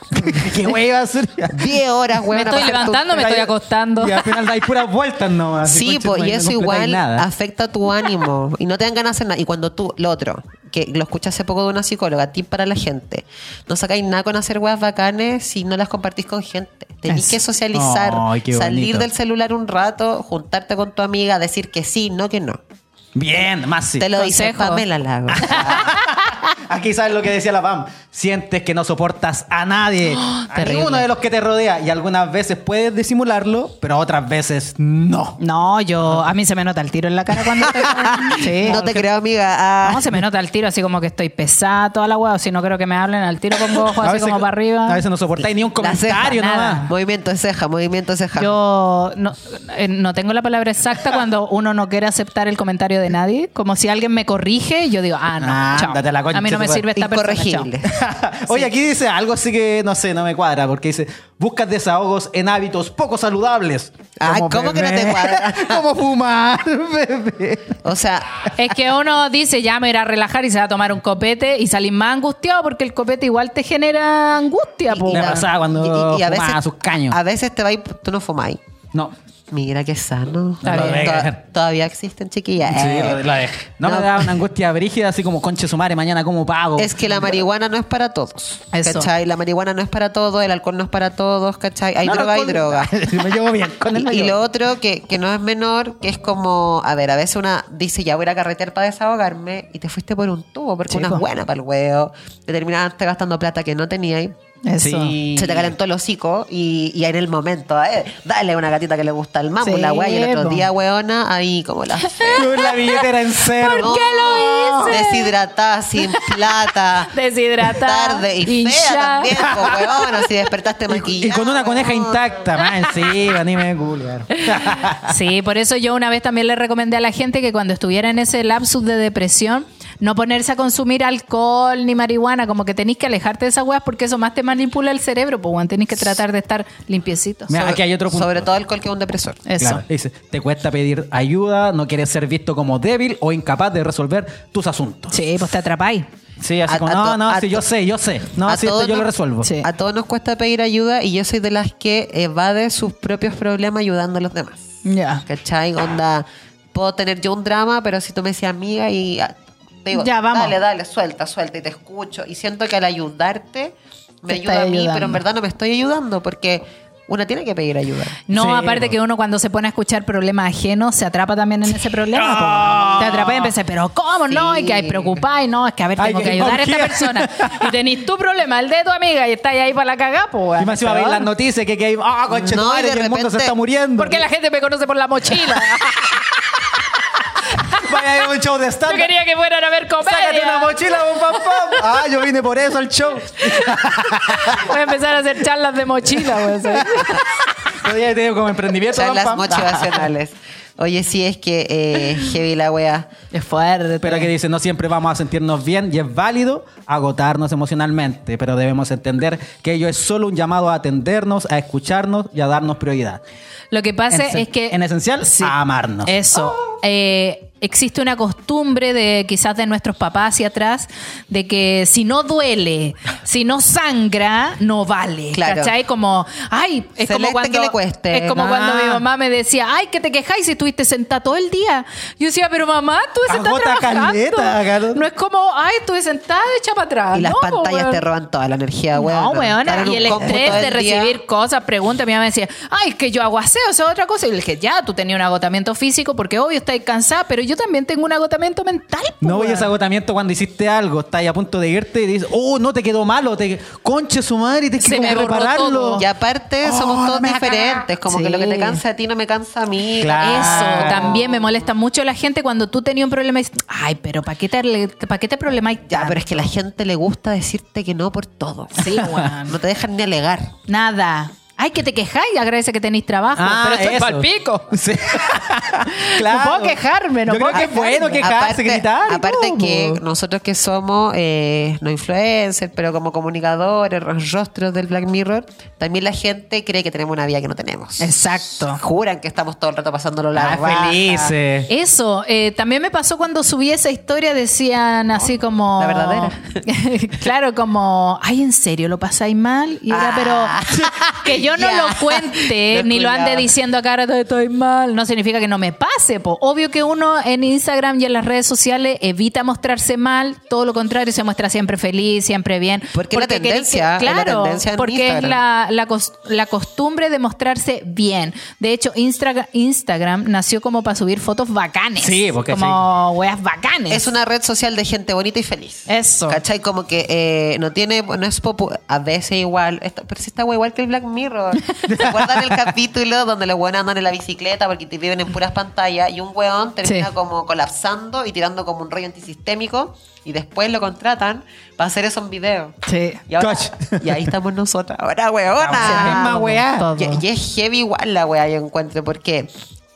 ¿Qué wey iba a hacer? 10 horas, weón. me estoy levantando, me estoy acostando. Y al final dais puras vueltas nomás. Sí, po, madre, y eso igual nada. afecta tu ánimo y no te dan ganas de hacer nada. Y cuando tú, lo otro, que lo escuché hace poco de una psicóloga, tip para la gente, no sacáis nada con hacer weas bacanes si no las compartís con gente. Tenés Eso. que socializar, salir del celular un rato, juntarte con tu amiga, decir que sí, no que no. Bien, más sí. Te lo dice. Pamela Lago. Aquí sabes lo que decía la PAM. Sientes que no soportas a nadie, a terrible. ninguno de los que te rodea. Y algunas veces puedes disimularlo, pero otras veces no. No, yo, a mí se me nota el tiro en la cara cuando estoy Sí. No te creo, amiga. Ah, No, se me nota el tiro así como que estoy pesada toda la hueá, o si no creo que me hablen al tiro pongo ojos A así veces- como para arriba. A veces no soportáis ni un la ceja, comentario nada. nomás. Movimiento de ceja, movimiento de ceja. Yo no, eh, no tengo la palabra exacta cuando uno no quiere aceptar el comentario de nadie. Como si alguien me corrige, yo digo, ah, no, Ah, chao. ándate a la concha A mí no me sirve esta persona. Oye, aquí dice algo así que no sé, no me cuadra, porque dice, buscas desahogos en hábitos poco saludables. Ay, Como ¿cómo que no te cuadra? Como fumar, bebé. O sea, Es que uno dice, ya me irá a relajar y se va a tomar un copete y salir más angustiado porque el copete igual te genera angustia. po. Me pasaba cuando fumaba sus caños. A veces te vais, tú no fumáis. No. Mira qué sano. Todavía existen chiquillas. Sí, Eh. la dejé. No, No. me da una angustia brígida, así como conche su madre, mañana como pago. Es que la marihuana no es para todos. Eso. ¿Cachai? La marihuana no es para todos, el alcohol no es para todos, ¿cachai? Hay No, droga, hay con- droga. me llevo bien con Y, lo otro que, que no es menor, que es como, a ver, a veces una dice, ya voy a ir a carretear para desahogarme y te fuiste por un tubo, porque Sí, una es buena para el huevo, te terminaste gastando plata que no teníais. Eso. Sí. Se te calentó el hocico y, y en el momento, eh, dale una gatita que le gusta el mambo, Sí, la wea, y el otro día, weona, ahí como la Con la billetera en cero. ¿Por qué lo hice? Deshidratada, sin plata. Deshidratada, Tarde y fea también, po, weona, si despertaste maquillada. y con una coneja intacta, más encima, ni me culiar. Sí, por eso yo una vez también le recomendé a la gente que cuando estuviera en ese lapsus de depresión, no ponerse a consumir alcohol ni marihuana, como que tenéis que alejarte de esas weas porque eso más te manipula el cerebro, pues bueno, tenéis que tratar de estar limpiecitos. Mira, aquí hay otro punto. Sobre todo alcohol que es un depresor. Eso. Claro, dice, te cuesta pedir ayuda, no quieres ser visto como débil o incapaz de resolver tus asuntos. Sí, pues te atrapáis. Sí, así A- como, a no, to- no, sí, yo sé, yo sé. No, sí, esto yo lo resuelvo. Sí. A todos nos cuesta pedir ayuda y yo soy de las que evade sus propios problemas ayudando a los demás. Ya. ¿Cachai? Onda, puedo tener yo un drama, pero si tú me decís amiga y ah, te digo, Ya, vamos. dale, dale, suelta, suelta y te escucho. Y siento que al ayudarte me Te ayuda a mí, ayudando. pero en verdad no me estoy ayudando porque una tiene que pedir ayuda. No, Sí, aparte que uno cuando se pone a escuchar problemas ajenos se atrapa también en ese problema. po. Te atrapa y empieza, pero ¿cómo no? Y que hay y no, es que a ver, tengo que que ayudar a esta persona. Y tenés tu problema, el de tu amiga, y estás ahí para la cagada, pues. Y más encima veis las noticias que, que hay, ah, conche tu No, y madre, de que el mundo se está muriendo. Porque la gente me conoce por la mochila. Vaya a un show de Yo stand quería que fueran a ver comedia. Sácate una mochila, pum, pam, pam. Ah, yo vine por eso al show. Voy a empezar a hacer charlas de mochila, güey. Podría tener como emprendimiento. Charlas pam, pam. motivacionales. Oye, sí, es que eh, heavy la wea. Es fuerte. Pero que dice, no siempre vamos a sentirnos bien y es válido agotarnos emocionalmente, pero debemos entender que ello es solo un llamado a atendernos, a escucharnos y a darnos prioridad. Lo que pasa En- es que... en esencial, a amarnos. Eso. Eh, existe una costumbre de quizás de nuestros papás hacia atrás de que si no duele, si no sangra, no vale. Claro. ¿Cachai? Como, ay, es como Celeste, cuando. que le cueste. Es como Ah. cuando mi mamá me decía, ay, que te quejáis si estuviste sentada todo el día. Yo decía, pero mamá, estuve sentada trabajando. caleta. No es como, ay, estuve sentada echa para atrás. Y las No, pantallas weón. te roban toda la energía, weón. No, weona, y el estrés de recibir cosas, preguntas. Mi mamá me decía, ay, es que yo hago aseo, eso es otra cosa. Y le dije, ya, tú tenías un agotamiento físico porque obvio estás cansada, pero yo también tengo un agotamiento mental. No voy a weón. ese agotamiento cuando hiciste algo, estás ahí a punto de irte y dices, oh, no te quedó malo, te conche su madre y te que repararlo. todo. Y aparte, Oh, somos todos diferentes. Como que lo que te cansa a ti no me cansa a mí. Claro. Eso, también me molesta mucho la gente cuando tú tenías un problema y dices, ay, pero ¿para qué te, para qué te problemáis Ya, tanto?" pero es que a la gente le gusta decirte que no por todo. Sí, weón. No te dejan ni alegar. Nada. Ay, que te quejáis, agradece que tenéis trabajo. Ah, pero estoy eso. pa'l pico. Sí. No puedo quejarme, no Yo puedo creo que es bueno quejarse, gritar. aparte que nosotros que somos eh, no influencers, pero como comunicadores, ros- rostros del Black Mirror, también la gente cree que tenemos una vida que no tenemos. Exacto. Juran que estamos todo el rato pasándolo la Ah, felices. Eso, eh, también me pasó cuando subí esa historia, decían así como... La verdadera. claro, como, ay, ¿en serio lo pasáis mal? Y era, Ah. pero que yo no lo cuente ni lo ande diciendo acá estoy mal, no significa que no me pase. Po. Obvio que uno en Instagram y en las redes sociales evita mostrarse mal, todo lo contrario, se muestra siempre feliz, siempre bien. Porque es la tendencia, la claro, tendencia en porque es Instagram. la, la, la costumbre de mostrarse bien. De hecho, Instra- Instagram nació como para subir fotos bacanes. Sí, porque Como weas bacanes. Es una red social de gente bonita y feliz. Eso. ¿Cachai? Como que eh, no tiene, no es popu a veces igual, esto- pero si está igual que el Black Mirror. ¿Se acuerdan el capítulo donde los weones andan en la bicicleta porque te viven en puras pantallas y un weón termina Sí. como colapsando y tirando como un rollo antisistémico y después lo contratan para hacer eso en video? Sí. Y, ahora- Coach. y ahí estamos nosotras. Ahora, la misma weona. weá. Todo. Y, y es heavy igual la weá, yo encuentro, porque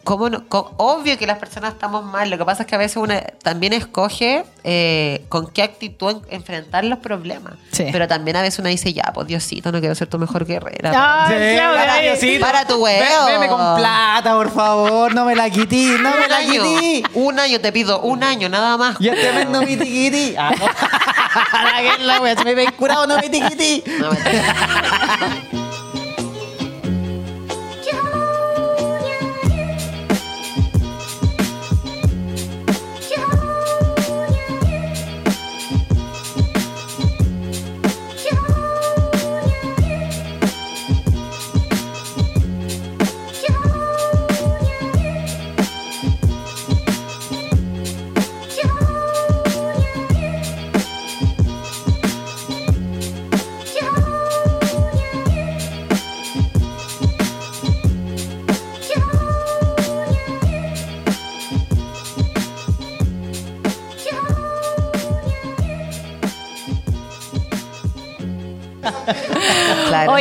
¿cómo no? Co- obvio que las personas estamos mal, lo que pasa es que a veces uno también escoge eh, con qué actitud en- enfrentar los problemas. Sí. Pero también a veces uno dice, ya, pues Diosito, no quiero ser tu mejor guerrera. Ay, Sí, Claudia, para, Diosito. para tu huevo. Veme con plata, por favor. No me la quití, no me la año, quití. un año te pido, un año, nada más. Y este mes no me tiquití. Ah, no. La que es la wea, si me ven curado, no me tiquití. No, mentira.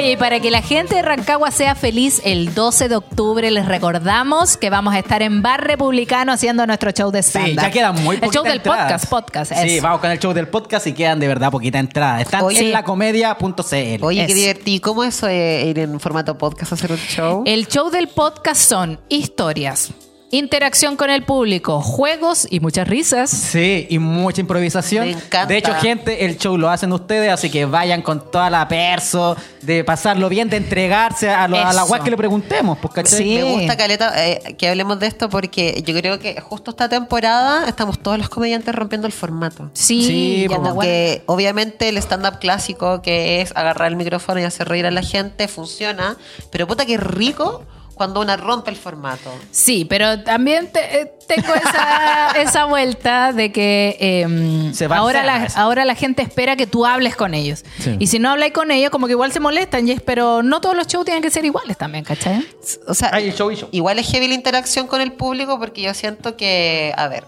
Oye, y para que la gente de Rancagua sea feliz, el 12 de octubre les recordamos que vamos a estar en Bar Republicano haciendo nuestro show de stand Sí, ya quedan muy El show del entradas. podcast, podcast. Sí, vamos con el show del podcast y quedan de verdad poquita entrada. Están Oye. en lacomedia.cl. Oye, qué Es. divertido. ¿Cómo eso de ir en formato podcast a hacer un show? El show del podcast son historias, interacción con el público, juegos y muchas risas. Sí, y mucha improvisación. Me encanta. De hecho, gente, el show lo hacen ustedes, así que vayan con toda la perso, de pasarlo bien, de entregarse a, lo- a la web que le preguntemos, pues, ¿cachai? Sí. Me gusta, Caleta, eh, que hablemos de esto porque yo creo que justo esta temporada estamos todos los comediantes rompiendo el formato. Sí, Sí, ya po. está bueno. Que obviamente el stand-up clásico, que es agarrar el micrófono y hacer reír a la gente, funciona. Pero puta que rico cuando una rompe el formato. Sí, pero también te- eh, tengo esa, esa vuelta de que eh, Se ahora, la, ahora la gente espera que tú hables con ellos. Sí. Y si no hablas con ellos, como que igual se molestan. Y es, pero no todos los shows tienen que ser iguales también, ¿cachai? O sea, Hay show y show. igual es heavy la interacción con el público porque yo siento que, a ver,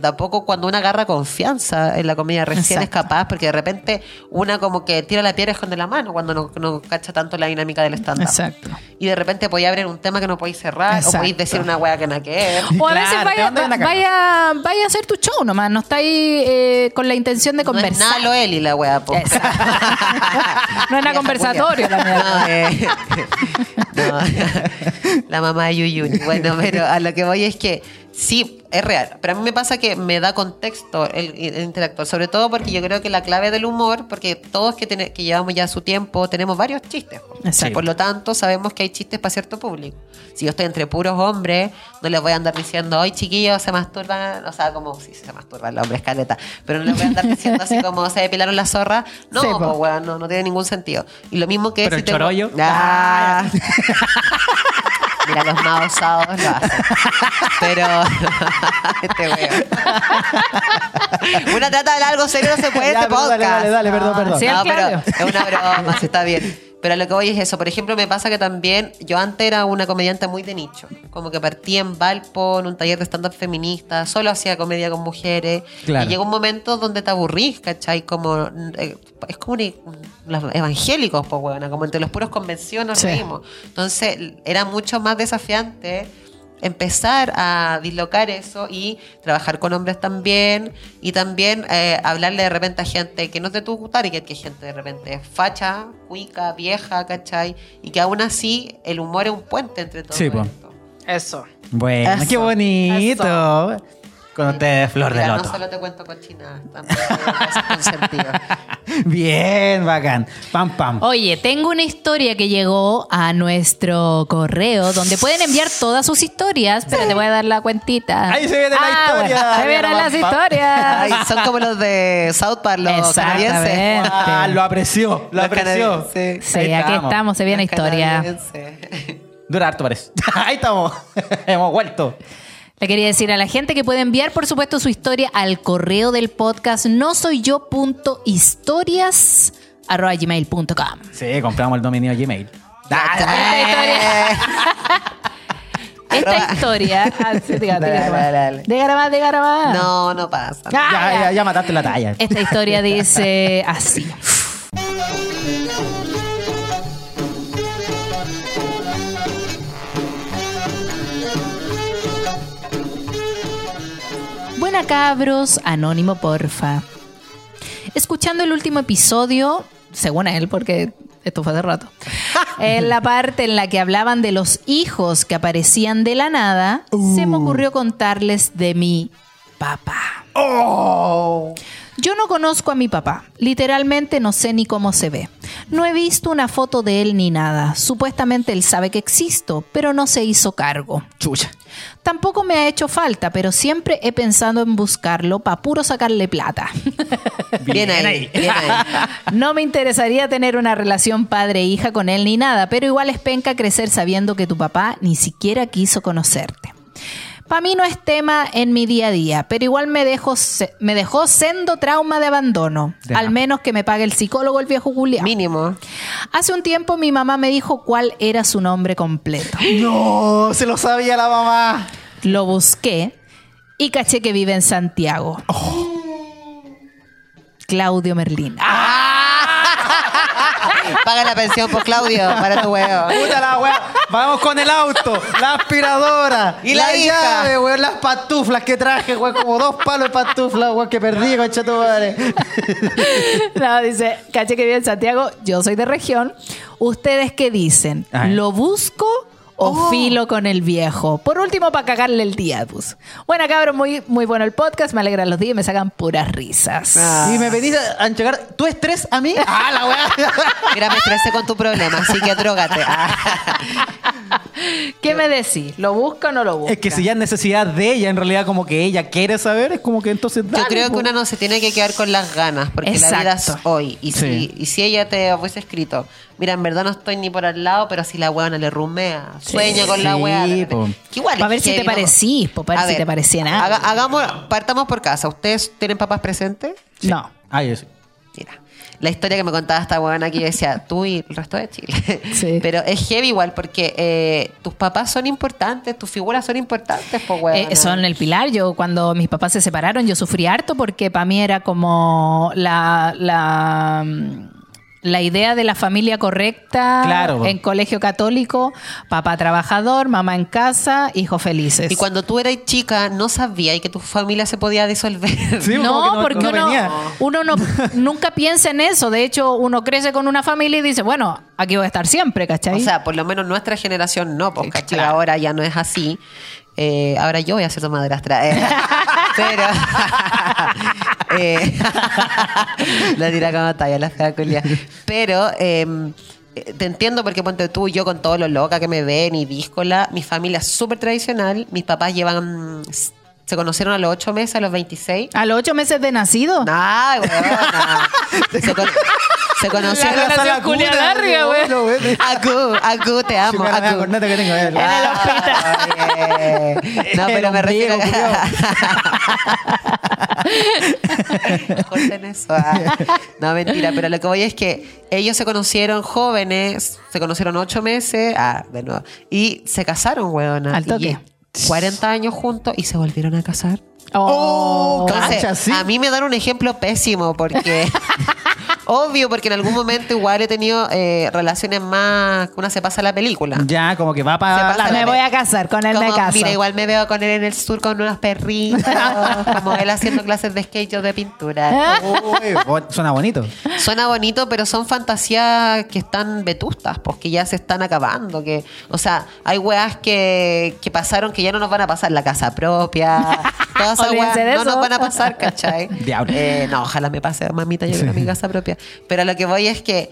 tampoco cuando una agarra confianza en la comedia recién Exacto. es capaz, porque de repente una como que tira la piedra y esconde la mano cuando no, no cacha tanto la dinámica del stand-up. Exacto. Y de repente podéis abrir un tema que no podéis cerrar, Exacto. o podéis decir una wea que nada que. O a veces vaya, vaya, vaya a hacer tu show nomás. No estáis eh, con la intención de No es conversar. nada lo Eli la wea, po. Exacto. no es nada conversatorio la mierda. No, eh, no. la mamá de Yuyuni. Bueno, pero a lo que voy es que sí, es real. Pero a mí me pasa que me da contexto el, el interactuar. Sobre todo porque yo creo que la clave del humor, porque todos que, tiene- que llevamos ya su tiempo, tenemos varios chistes. Exacto. Por lo tanto, sabemos que hay chistes para cierto público. Si yo estoy entre puros hombres, no les voy a andar diciendo, hoy chiquillos se masturban, o sea, como si se masturban los hombres caleta, pero no les voy a andar diciendo así como se depilaron la zorra. No, Sí, no, no tiene ningún sentido. Y lo mismo que Pero si el tengo- chorollo. Ah. Mira, los más osados lo hacen. Pero. este weón. Una trata de hablar algo serio, no se puede Ya, este podcast. dale, dale, dale, perdón, perdón. Sí, No, pero es una broma, está bien. Pero a lo que voy es eso. Por ejemplo, me pasa que también yo antes era una comediante muy de nicho. Como que partí en Valpo, en un taller de stand-up feminista, solo hacía comedia con mujeres. Claro. Y llegó un momento donde te aburrís, ¿cachai? Como, eh, es como un, los evangélicos, pues, huevona, como entre los puros convenciones Sí. Entonces, era mucho más desafiante empezar a dislocar eso y trabajar con hombres también y también eh, hablarle de repente a gente que no es de tu target, que gente de repente es facha, cuica, vieja, ¿cachai? Y que aún así el humor es un puente entre todos. Sí, po. Eso. Bueno, Eso, qué bonito. Con ustedes, Flor de Mira, no Loto. solo te cuento cochinadas, también con sentido. Bien, bacán. Pam, pam. Oye, tengo una historia que llegó a nuestro correo donde pueden enviar todas sus historias. Pero te voy a dar la cuentita. Ahí se viene la Ah, historia. bueno, se vienen las historias. Ay, son como los de South Park, los canadienses. Ah, lo apreció, lo Los apreció. Sí, Ahí aquí estamos. estamos, se viene Los historia. Dura harto, parece. Ahí estamos. Hemos vuelto. Le quería decir a la gente que puede enviar, por supuesto, su historia al correo del podcast no soy yo punto historias arroba gmail.com. Sí, compramos el dominio Gmail. Esta historia. Esta historia. Diga más, diga más. No, no pasa. Ah, Ya, ya, ya mataste la talla. Esta historia dice así. Cabros, anónimo porfa. Escuchando el último episodio, según él, porque esto fue hace rato, en la parte en la que hablaban de los hijos que aparecían de la nada, se me ocurrió contarles de mi papá. ¡Oh! Yo no conozco a mi papá, literalmente no sé ni cómo se ve. No he visto una foto de él ni nada. Supuestamente él sabe que existo, pero no se hizo cargo. Chucha. Tampoco me ha hecho falta, pero siempre he pensado en buscarlo para puro sacarle plata. Bien ahí, bien ahí. No me interesaría tener una relación padre-hija con él ni nada, pero igual es penca crecer sabiendo que tu papá ni siquiera quiso conocerte. Para mí no es tema en mi día a día, pero igual me dejó, me dejó sendo trauma de abandono. Ya. Al menos que me pague el psicólogo el viejo Julián. Mínimo. Hace un tiempo mi mamá me dijo cuál era su nombre completo. No, se lo sabía la mamá. Lo busqué y caché que vive en Santiago. Claudio Merlín. Paga la pensión por Claudio para tu huevo. Puta la weá. Vamos con el auto, la aspiradora Y la hija. llave, weón, las pantuflas que traje, weón, como dos palos de pantuflas, weón, que perdí, concha tu madre. No, dice, caché que vive en Santiago, yo soy de región. ¿Ustedes qué dicen? Ay. ¿Lo busco o filo con el viejo? Por último, para cagarle el día, pues. Bueno, cabrón, muy, muy bueno el podcast, me alegran los días y me sacan puras risas. Y me venís a entregar tu estrés a mí. Ah, la weá. Mira, me estresé con tu problema, así que drogate. ¿Qué me decís? ¿Lo busco o no lo busco? Es que si ya es necesidad de ella, en realidad como que ella quiere saber, es como que entonces Yo dale, creo que po. una no se tiene que quedar con las ganas, porque la vida es Exacto. hoy. Y, si, Sí. y si ella te hubiese escrito, mira, en verdad no estoy ni por al lado, pero si la weona le rumea, sueña con la Sí, po. Que igual Pa' es ver si te parecís, po, pa' ver A si te parecía nada. haga- hagamos, partamos por casa. ¿Ustedes tienen papás presentes? No. Ah, yo sí. Mira, la historia que me contaba esta buena aquí decía tú y el resto de Chile. Sí. Pero es heavy igual porque eh, tus papás son importantes, tus figuras son importantes, pues weón. Eh, son el pilar. Yo cuando mis papás se separaron, yo sufrí harto porque para mí era como la, la, la idea de la familia correcta Claro, en colegio católico, papá trabajador, mamá en casa, hijos felices. Y cuando tú eras chica, no sabías que tu familia se podía disolver. Sí, no, que no- porque no uno, no, nunca piensa en eso. De hecho, uno crece con una familia y dice, bueno, aquí voy a estar siempre, ¿cachai? O sea, por lo menos nuestra generación no, porque ahora ya no es así. Eh, ahora yo voy a ser tu madrastra. eh. Pero. Eh, la tira como talla, la fea culia. Pero. eh, te entiendo porque ponte tú y yo con todo lo loca que me ven y díscola, mi familia es súper tradicional, mis papás llevan, se conocieron a los 8 meses, a los 26. a los ocho meses de nacido. Se, con- se conocieron. La relación culia larga, güey. Acu, Acu, te amo. Acu. corneta que tengo. En el hospital. Oye. No, pero me refiero. Corten eso. ah. No, mentira, pero lo que voy es que ellos se conocieron jóvenes, se conocieron ocho meses, ah, de nuevo, y se casaron, weona. Al toque. Y 40 años juntos y se volvieron a casar. Oh, Entonces, sí. a mí me dan un ejemplo pésimo porque... Obvio, porque en algún momento igual he tenido eh, relaciones más... Una se pasa la película. Ya, como que va para... pasa me la voy a casar, con él me Como, caso. Mira, igual me veo con él en el sur con unos perritos, como él haciendo clases de skate yo de pintura. Uy, suena bonito. Suena bonito, pero son fantasías que están vetustas, pues que ya se están acabando. Que, o sea, hay weas que, que pasaron que ya no nos van a pasar. La casa propia, todas no nos van a pasar, ¿cachai? Diablo. Eh, no, ojalá me pase, mamita, yo quiero mi casa propia. Pero lo que voy es que,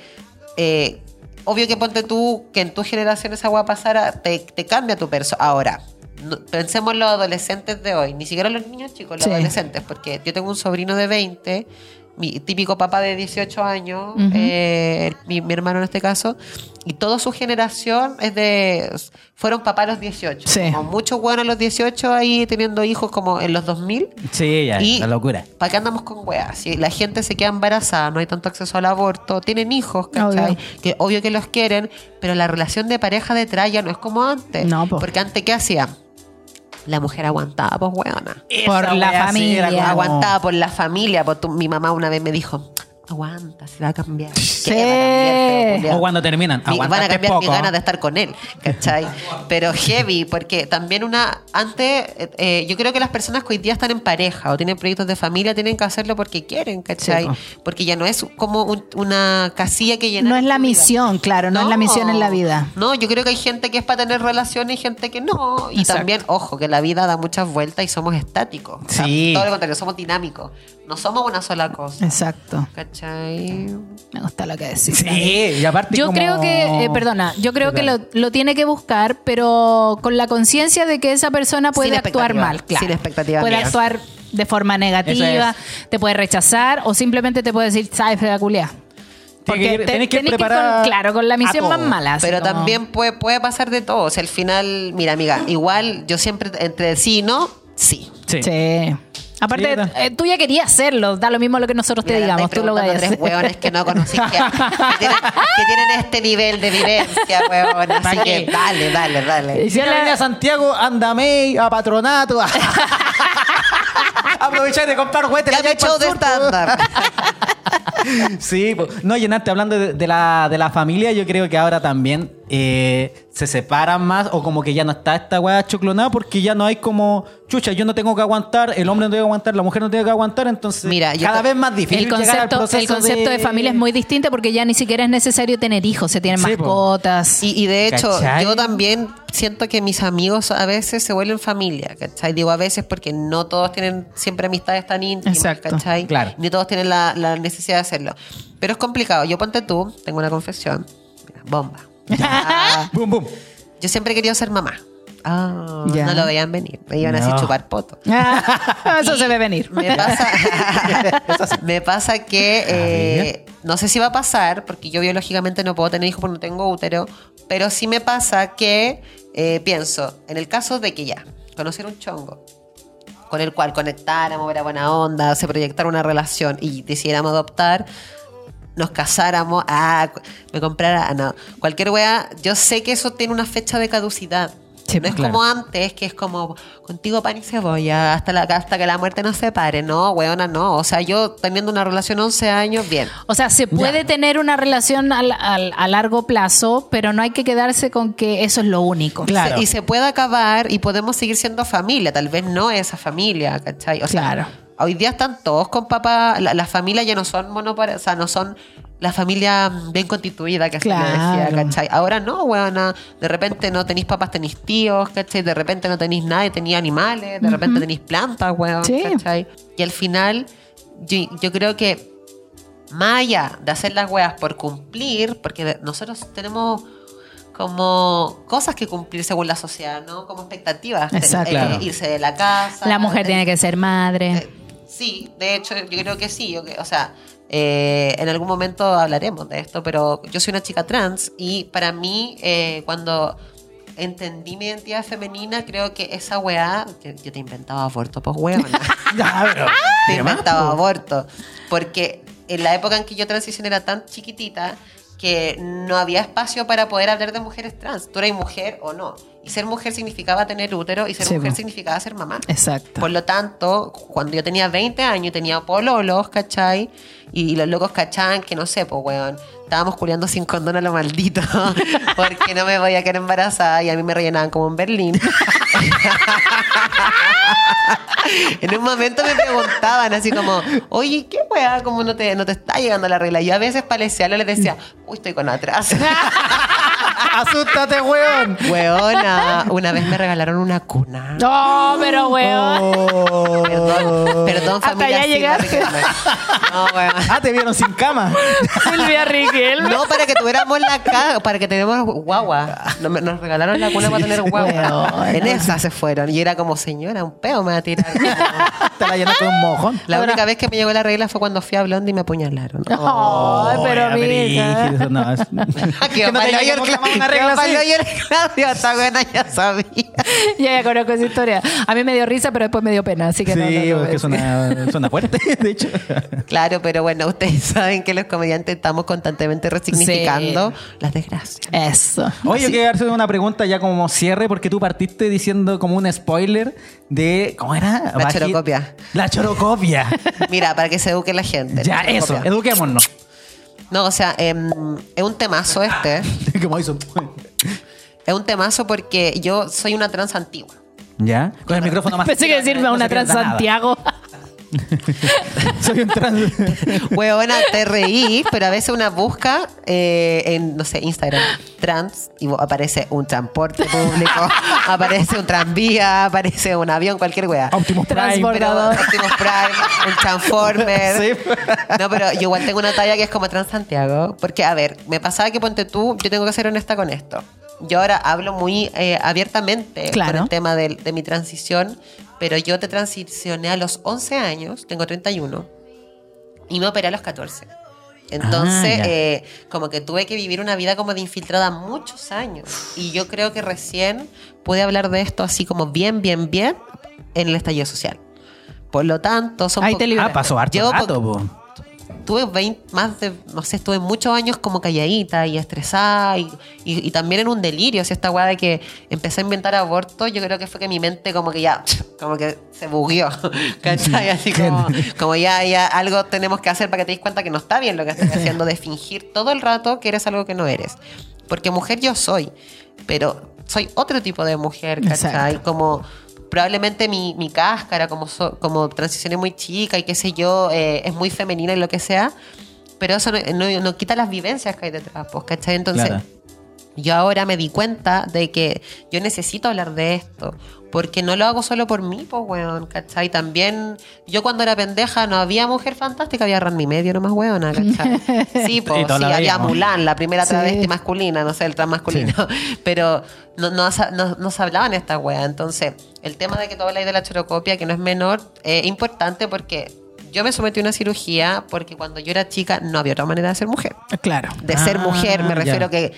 eh, obvio que ponte tú, que en tu generación esa weá pasara, te, te cambia tu persona. Ahora, no- pensemos en los adolescentes de hoy, ni siquiera los niños chicos, los Sí. adolescentes, porque yo tengo un sobrino de 20, mi típico papá de 18 años, eh, mi, mi hermano en este caso, y toda su generación es de. fueron papás a los 18. Sí. Como muchos buenos a los 18 ahí teniendo hijos como en los 2000. Sí, ya, Y la locura. ¿Para qué andamos con weas? Si la gente se queda embarazada, no hay tanto acceso al aborto, tienen hijos, ¿cachai? Obvio. Que obvio que los quieren, pero la relación de pareja detrás ya no es como antes. No, po. Porque antes, ¿qué hacía? La mujer aguantaba, pues weona. Por la familia. Aguantaba por la familia. Por tu- mi mamá una vez me dijo, aguanta, se va a cambiar. Sí. ¿Qué va a cambiar? O cuando terminan, Mi- van a cambiar poco. mis ganas de estar con él, ¿cachai? Pero heavy, porque también una, antes, eh, eh, yo creo que las personas que hoy día están en pareja o tienen proyectos de familia tienen que hacerlo porque quieren, ¿cachai? Sí, po. porque ya no es como un- una casilla que llenar. No es la misión, claro, no, es la misión en la vida. No, yo creo que hay gente que es para tener relaciones y gente que no. Y Exacto. también, ojo, que la vida da muchas vueltas y somos estáticos. O sea, Sí. todo lo contrario, somos dinámicos. No somos una sola cosa. Exacto. ¿Cachai? Me gusta lo que decís. Sí, y aparte Yo como- creo que, eh, perdona, yo creo que lo, lo tiene que buscar, pero con la conciencia de que esa persona puede Sin actuar mal, claro. sin expectativa. Puede actuar de forma negativa, te puede rechazar o simplemente te puede decir, sabes, la culia. Porque que te- tenés preparada con, claro, con la misión más mala. Pero como- también puede, puede pasar de todo. O sea, al final, mira, amiga, igual yo siempre entre sí y no, sí. Sí. Sí. Aparte, Sí, eh, tú ya querías hacerlo, da lo mismo lo que nosotros te Mira, digamos, tú lo vas a tres hueones que no conocí que, que tienen, que tienen este nivel de vivencia, huevón. Así ¿Para que dale, dale, dale. Y si la- a Santiago, andame a patronato. Aprovechar de comprar juguetes. Ya me echó de estándar. Sí, po. no, llenarte hablando de, de la, de la familia, yo creo que ahora también eh, se separan más o como que ya no está esta weá choclonada porque ya no hay como, chucha, yo no tengo que aguantar, el hombre no tiene que aguantar, la mujer no tiene que aguantar, entonces Mira, cada vez más difícil El llegar al concepto, proceso el concepto de... familia es muy distinto porque ya ni siquiera es necesario tener hijos, se tienen Sí, mascotas. Y, y de hecho, ¿Cachai? yo también siento que mis amigos a veces se vuelven familia, ¿cachai? Digo a veces porque no todos tienen siempre amistades tan íntimas, Exacto, ¿cachai? claro. Ni todos tienen la, la necesidad de hacerlo. Pero es complicado. Yo ponte tú, tengo una confesión. Mira, bomba. Boom, boom. Yo siempre he querido ser mamá. Ah, Ya. no lo veían venir. Me iban así No. a chupar poto. Eso se ve venir. Me pasa, me pasa que eh, no sé si va a pasar, porque yo biológicamente no puedo tener hijos porque no tengo útero, pero sí me pasa que eh, pienso, en el caso de que ya, conocer un chongo, con el cual conectáramos, era buena onda, se proyectara una relación y decidiéramos adoptar, nos casáramos, ah, me comprara, ah, no, cualquier wea, yo sé que eso tiene una fecha de caducidad. Sí, no es claro. como antes, que es como contigo pan y cebolla, hasta, la, hasta que la muerte nos separe. No, weona, no. O sea, yo teniendo una relación 11 años, bien. O sea, se puede tener una relación al- al- a largo plazo, pero no hay que quedarse con que eso es lo único. Claro. Se- y se puede acabar y podemos seguir siendo familia. Tal vez no esa familia, ¿cachai? O sea, Claro. Hoy día están todos con papá. la- Las familias ya no son monopar, o sea, no son la familia bien constituida que le decía, Claro. ¿cachai? Ahora no, weona. De repente no tenéis papás, tenéis tíos, ¿cachai? De repente no tenéis nadie, tenéis animales. De repente tenéis plantas, weón, Sí. ¿cachai? Y al final, yo, yo creo que más allá de hacer las weas por cumplir, porque nosotros tenemos como cosas que cumplir según la sociedad, ¿no? Como expectativas. Exacto. Eh, Claro. irse de la casa. La mujer tiene que ser madre. Eh, Sí, de hecho, yo creo que sí. yo que- o sea, eh, en algún momento hablaremos de esto, pero yo soy una chica trans y para mí, eh, cuando entendí mi identidad femenina, creo que esa weá, yo, yo te inventaba aborto, pues pero- te inventaba aborto. Porque en la época en que yo transicioné era tan chiquitita que no había espacio para poder hablar de mujeres trans. Tú eres mujer o no. Y ser mujer significaba tener útero y ser Sí, mujer significaba ser mamá. Exacto. Por lo tanto, cuando yo tenía 20 años, tenía pololos, ¿cachai? Y, los locos cachaban que no sé, pues, weón. Estábamos culiando sin condón a lo maldito. Porque no me voy a quedar embarazada y a mí me rellenaban como en Berlín. en un momento me preguntaban así como, oye, ¿qué weá? ¿Cómo no te, no te está llegando la regla? Yo a veces para les decía, uy, estoy con atrás. Asústate, weón. Weona, una vez me regalaron una cuna. No, pero weón. Oh. Perdón, perdón Hasta familia. allá llegaste. No, weón. Ah, te vieron sin cama. Silvia Riquelme. No, para que tuviéramos la ca para que tenemos guagua. Nos regalaron la cuna para tener guagua. Weona. En esa se fueron. Y era como, señora, un peo me va a tirar. Te la llenaste con un mojón. La única vez que me llegó la regla fue cuando fui a Blondie y me apuñalaron. Ay, pero Oye, mira. Brígido, no, es- que no yo más una regla yo Claudio, esta buena ya sabía. Ya, ya conozco esa historia. A mí me dio risa, pero después me dio pena, así que no, no, Sí, no, es que suena, suena fuerte, de hecho. Claro, pero bueno, ustedes saben que los comediantes estamos constantemente resignificando las desgracias. Eso. Oye, yo quiero hacer una pregunta ya como cierre, porque tú partiste diciendo como un spoiler de. ¿Cómo era? La chorocopia. La chorocopia. Mira, para que se eduque la gente. ya, la eso, eduquémonos. No, o sea, em, es un temazo este. como hizo. Es un temazo porque yo soy una trans antigua. ¿Ya? Con el micrófono más. Pensé que decirme a una nada. Transantiago. Soy un trans. Huevona, te reí, pero a veces una busca eh, en, no sé, Instagram, trans, y aparece un transporte público, aparece un tranvía, aparece un avión, cualquier wea. Optimus Prime. Pero Optimus Prime, un Transformer. Sí. No, pero yo igual tengo una talla que es como Trans Santiago. Porque, a ver, me pasaba que ponte tú, yo tengo que ser honesta con esto. Yo ahora hablo muy eh, abiertamente Claro. con el tema de, de mi transición, pero yo te transicioné a los 11 años, tengo 31, y me operé a los 14. Entonces, Ah, eh, como que tuve que vivir una vida como de infiltrada muchos años. Y yo creo que recién pude hablar de esto así como bien, bien, bien en el estallido social. Por lo tanto, son Ahí te. Ah, pasó harto Yo, rato, po. Tuve 20, más de, no sé, estuve muchos años como calladita y estresada y, y- y también en un delirio. O sea, esta weá de que empecé a inventar aborto, yo creo que fue que mi mente como que ya, como que se bugueó. ¿Cachai? Así como, como ya, ya algo tenemos que hacer para que te des cuenta que no está bien lo que estás haciendo, de fingir todo el rato que eres algo que no eres. Porque mujer yo soy, pero soy otro tipo de mujer, ¿cachai? Exacto. Como probablemente mi, mi cáscara, como, so- como transicioné muy chica y qué sé yo, eh, es muy femenina y lo que sea, pero eso no, no- no quita las vivencias que hay detrás, pues, ¿cachai? Entonces. Yo ahora me di cuenta de que yo necesito hablar de esto. Porque no lo hago solo por mí, pues, weón, ¿cachai? También, yo cuando era pendeja no había mujer fantástica, había Randy Medio nomás, weona, ¿cachai? Sí, pues, sí, había. Mulan, la primera Sí. travesti masculina, no sé, el trans masculino. Pero no, no, no- no se hablaban estas weas. Entonces, el tema de que tú habláis de la chorocopia, que no es menor, es importante porque yo me sometí a una cirugía porque cuando yo era chica no había otra manera de ser mujer Claro. de ser Ah, mujer, me refiero ya. que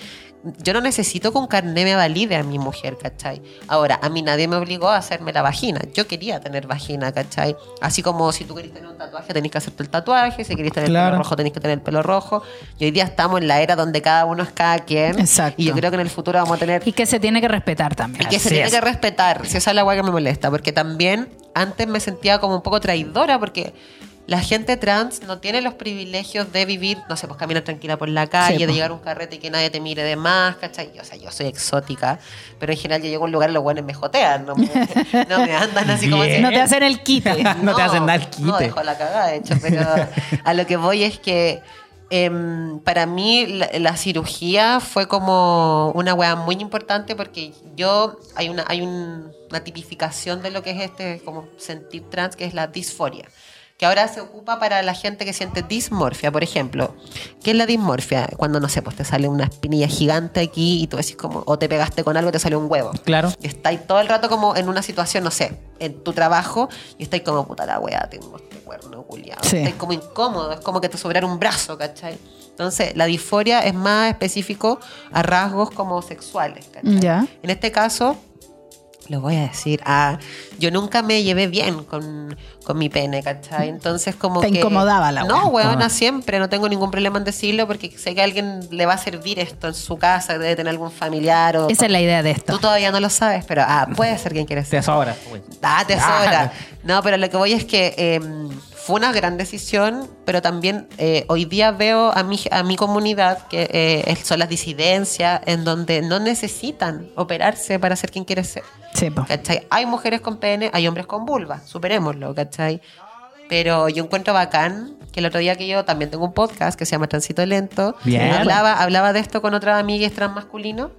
yo no necesito que un carné me valide a mi mujer, ¿cachai? Ahora, a mí nadie me obligó a hacerme la vagina. Yo quería tener vagina, ¿cachai? Así como si tú querés tener un tatuaje, tenés que hacerte el tatuaje. Si querés tener el pelo rojo, tenés que tener el pelo rojo. Y hoy día estamos en la era donde cada uno es cada quien. Exacto. Y yo creo que en el futuro vamos a tener Y que se tiene que respetar también. y que se tiene que respetar. Si esa es la weá que me molesta. Porque también antes me sentía como un poco traidora porque la gente trans no tiene los privilegios de vivir, no sé, pues caminar tranquila por la calle, Sí, de llegar a un carrete y que nadie te mire de más, ¿cachai? O sea, yo soy exótica, pero en general yo llego a un lugar y los buenos me jotean, no me, no me andan así como así. No te hacen el quite. No te hacen dar quite. No, dejo la cagada, de hecho, pero a lo que voy es que em, para mí la, la cirugía fue como una weá muy importante porque yo, hay una, hay un- una tipificación de lo que es este como sentir trans, que es la disforia. Que ahora se ocupa para la gente que siente dismorfia, por ejemplo. ¿Qué es la dismorfia? Cuando, no sé, pues te sale una espinilla gigante aquí y tú decís como, o te pegaste con algo y te sale un huevo. Claro. Y estáis todo el rato como en una situación, no sé, en tu trabajo, y estáis como, puta la weá, tengo este cuerno culiado. Sí. Estáis como incómodo, es como que te sobrara un brazo, ¿cachai? Entonces, la disforia es más específico a rasgos como sexuales, ¿cachai? Ya. En este caso, lo voy a decir, ah, yo nunca me llevé bien con, con mi pene, ¿cachai? Entonces como Te que... incomodaba la No, weona, Ah. siempre, no tengo ningún problema en decirlo porque sé que a alguien le va a servir esto en su casa, debe tener algún familiar o... Esa es la idea de esto. Tú todavía no lo sabes, pero ah, puede ser quien quiere Te ser. sobra. güey. Ah, te sobra. No, pero lo que voy es que eh, fue una gran decisión, pero también eh, hoy día veo a mi, a mi comunidad, que eh, son las disidencias, en donde no necesitan operarse para ser quien quiere ser. Sí, po. ¿Cachai? Hay mujeres con pene, hay hombres con vulva, superémoslo, ¿cachai? Pero yo encuentro bacán que el otro día que yo también tengo un podcast que se llama Transito Lento, Bien. hablaba, hablaba de esto con otra amiga transmasculino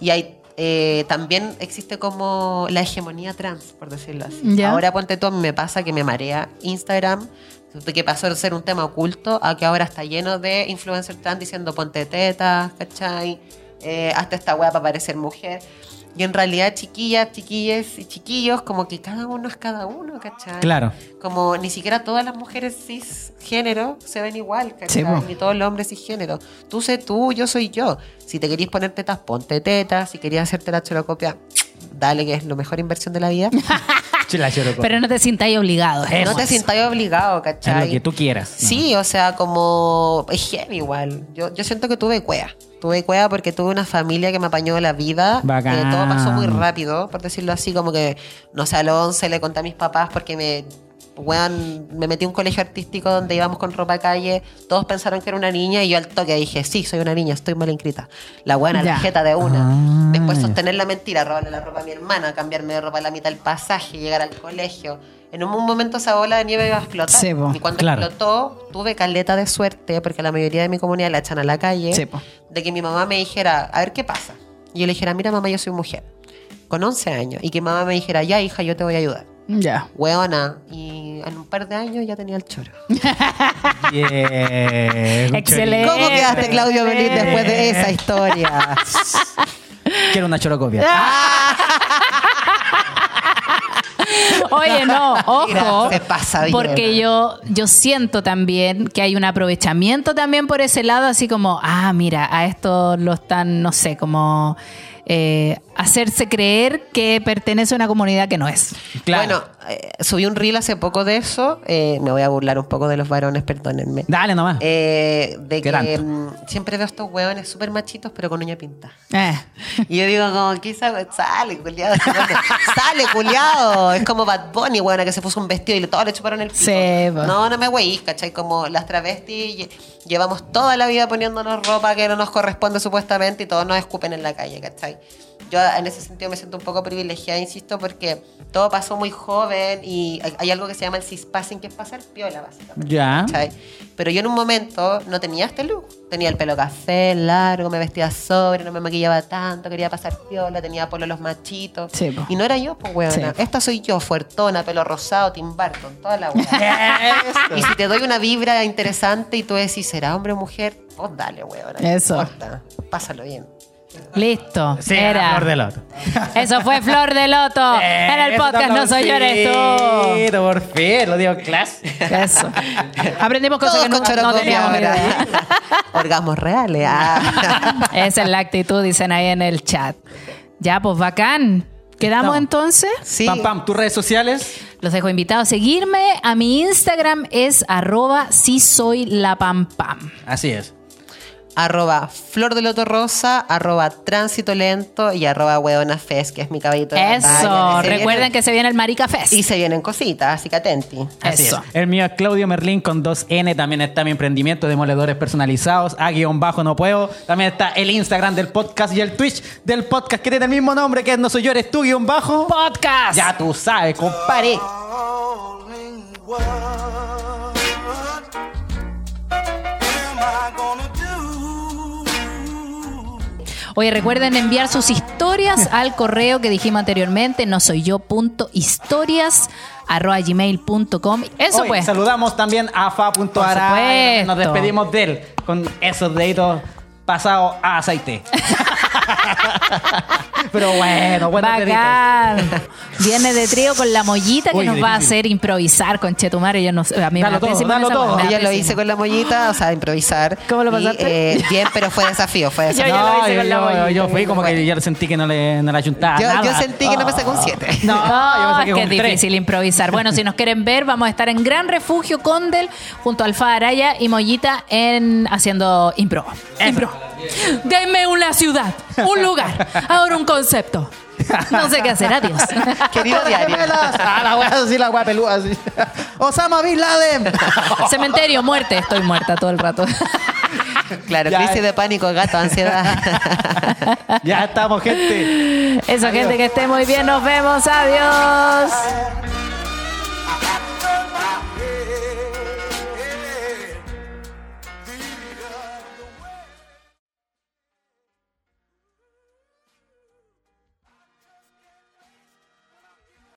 y hay eh, también existe como la hegemonía trans, por decirlo así. Ahora ponte tú, a mí me pasa que me marea Instagram, que pasó de ser un tema oculto a que ahora está lleno de influencers trans diciendo ponte tetas, ¿cachai? Eh, hasta esta weá para parecer mujer. Y en realidad, chiquillas, chiquilles y chiquillos, como que cada uno es cada uno, ¿cachai? Claro. Como ni siquiera todas las mujeres cisgénero se ven igual, ¿cachai? Sí. Ni todos los hombres cisgénero. Tú sé tú, yo soy yo. Si te querías poner tetas, ponte tetas. Si querías hacerte la cholocopia, dale, que es la mejor inversión de la vida. Pero no te sintáis obligado. Eso. no te sientas obligado, Es ¿cachai? lo que tú quieras. ¿no? Sí, o sea, como es heavy igual. Yo, yo siento que tuve cuea. Tuve cuea porque tuve una familia que me apañó la vida. Bacán. Que todo pasó muy rápido, por decirlo así, como que, no sé, a los 11 le conté a mis papás porque me, weón, me metí a un colegio artístico donde íbamos con ropa calle. Todos pensaron que era una niña y yo al toque dije, sí, soy una niña, estoy mal inscrita. La buena, la jeta de una. Ah. Después sostener la mentira, robarle la ropa a mi hermana, cambiarme de ropa a la mitad del pasaje, llegar al colegio. En un momento esa bola de nieve iba a explotar. Sí, po. y cuando Claro. explotó, tuve caleta de suerte, porque la mayoría de mi comunidad la echan a la calle, Sí, po. de que mi mamá me dijera, a ver qué pasa. Y yo le dijera, mira mamá, yo soy mujer, con 11 años. Y que mamá me dijera, ya hija, yo te voy a ayudar. Ya. Hueona. Y en un par de años ya tenía el choro. Yeah. Excelente. ¿Cómo quedaste, Claudio Belín, después de esa historia? Quiero una chorocopia. Oye, no, ojo. Mira, se pasa bien. Porque yo, yo siento también que hay un aprovechamiento también por ese lado, así como, ah, mira, a esto lo están, no sé, como eh, hacerse creer que pertenece a una comunidad que no es. Claro. Bueno, eh, subí un reel hace poco de eso. eh, me voy a burlar un poco de los varones, perdónenme. Dale nomás. Eh, de ¿Qué que tanto? mm, siempre veo estos hueones súper machitos, pero con uña pintada. Eh. Y yo digo, como, ¿qué sabe? Sale, culiado. Sale, culiado. Es como Bad Bunny, weona, que se puso un vestido y le- todos le chuparon el pico. Sí, po. No, no me weís, ¿cachai? Como las travestis lle- llevamos toda la vida poniéndonos ropa que no nos corresponde supuestamente y todos nos escupen en la calle, ¿cachai? Yo en ese sentido me siento un poco privilegiada, insisto, porque todo pasó muy joven y hay, hay algo que se llama el cispassing, que es pasar piola, básicamente. Ya. Pero yo en un momento no tenía este look. Tenía el pelo café, largo, me vestía sobre, no me maquillaba tanto, quería pasar piola, tenía polo los machitos. Sí, po. y no era yo, pues, weona. Sí. Esta soy yo, fuertona, pelo rosado, Tim Burton, toda la weona. y si te doy una vibra interesante y tú decís, ¿será hombre o mujer? Pues dale, weona. no Eso. importa. Pásalo bien. Listo. Sí, era. Flor de loto. Eso fue Flor de Loto. en el Eso, podcast No soy yo, eres tú. Por fin, lo digo clase. Eso. Aprendimos cosas Todos que no, no teníamos ahora. idea. Orgasmos reales. ah. Esa es la actitud, dicen ahí en el chat. Ya, pues bacán. ¿Quedamos entonces? Sí. Pam, pam, tus redes sociales. Los dejo invitados a seguirme. A mi Instagram es arroba si soy la pam pam. Así es. Arroba flor de loto rosa, arroba tránsito lento y arroba hueona fest, que es mi caballito de Eso. batalla, que se Recuerden vienen- que se viene el Marica Fest. Y se vienen cositas, así que atenti. Así Eso. es. El mío es Claudio Merlín con 2N. También está mi emprendimiento de moledores personalizados. A guion bajo no puedo. También está el Instagram del podcast y el Twitch del podcast que tiene el mismo nombre que es No Soy Yo, Eres Tú guion bajo. Podcast. Ya tú sabes, compadre. Oye, recuerden enviar sus historias al correo que dijimos anteriormente, no soy yo punto historias arroba gmail.com. Eso Hoy pues. Saludamos también a Fa.ara. Nos despedimos de él con esos deditos pasados a aceite. Pero bueno, deditos. Bacán. Viene de trío con la mollita que Uy, nos va a difícil. hacer improvisar con Chetumare. Yo no sé, a mí me Dalo todo, pésimo dalo esa todo. weá, me da Yo lo pésimo. hice con la mollita, o sea, improvisar. ¿Cómo lo Y, pasaste? eh, bien, pero fue desafío, fue Yo desafío. lo hice yo, con la yo- mollita. yo fui como que ya sentí que no le, no le ayuntaba Yo, nada. yo sentí que no me sacó un 7. No, yo me saqué es que es tres. difícil improvisar. Bueno, si nos quieren ver, vamos a estar en Gran Refugio Condel junto a Alfa Araya y Mollita en haciendo impro. Impro. Denme una ciudad, un lugar, ahora un concepto. No sé qué hacer, adiós. Querido diario. Ah, la wea así, la wea peluda así. Osama Bin Laden. Cementerio, muerte. Estoy muerta todo el rato. Claro, Ya. crisis de pánico, gato, ansiedad. ya estamos, gente. Eso, gente, que esté muy bien. Nos vemos. Adiós.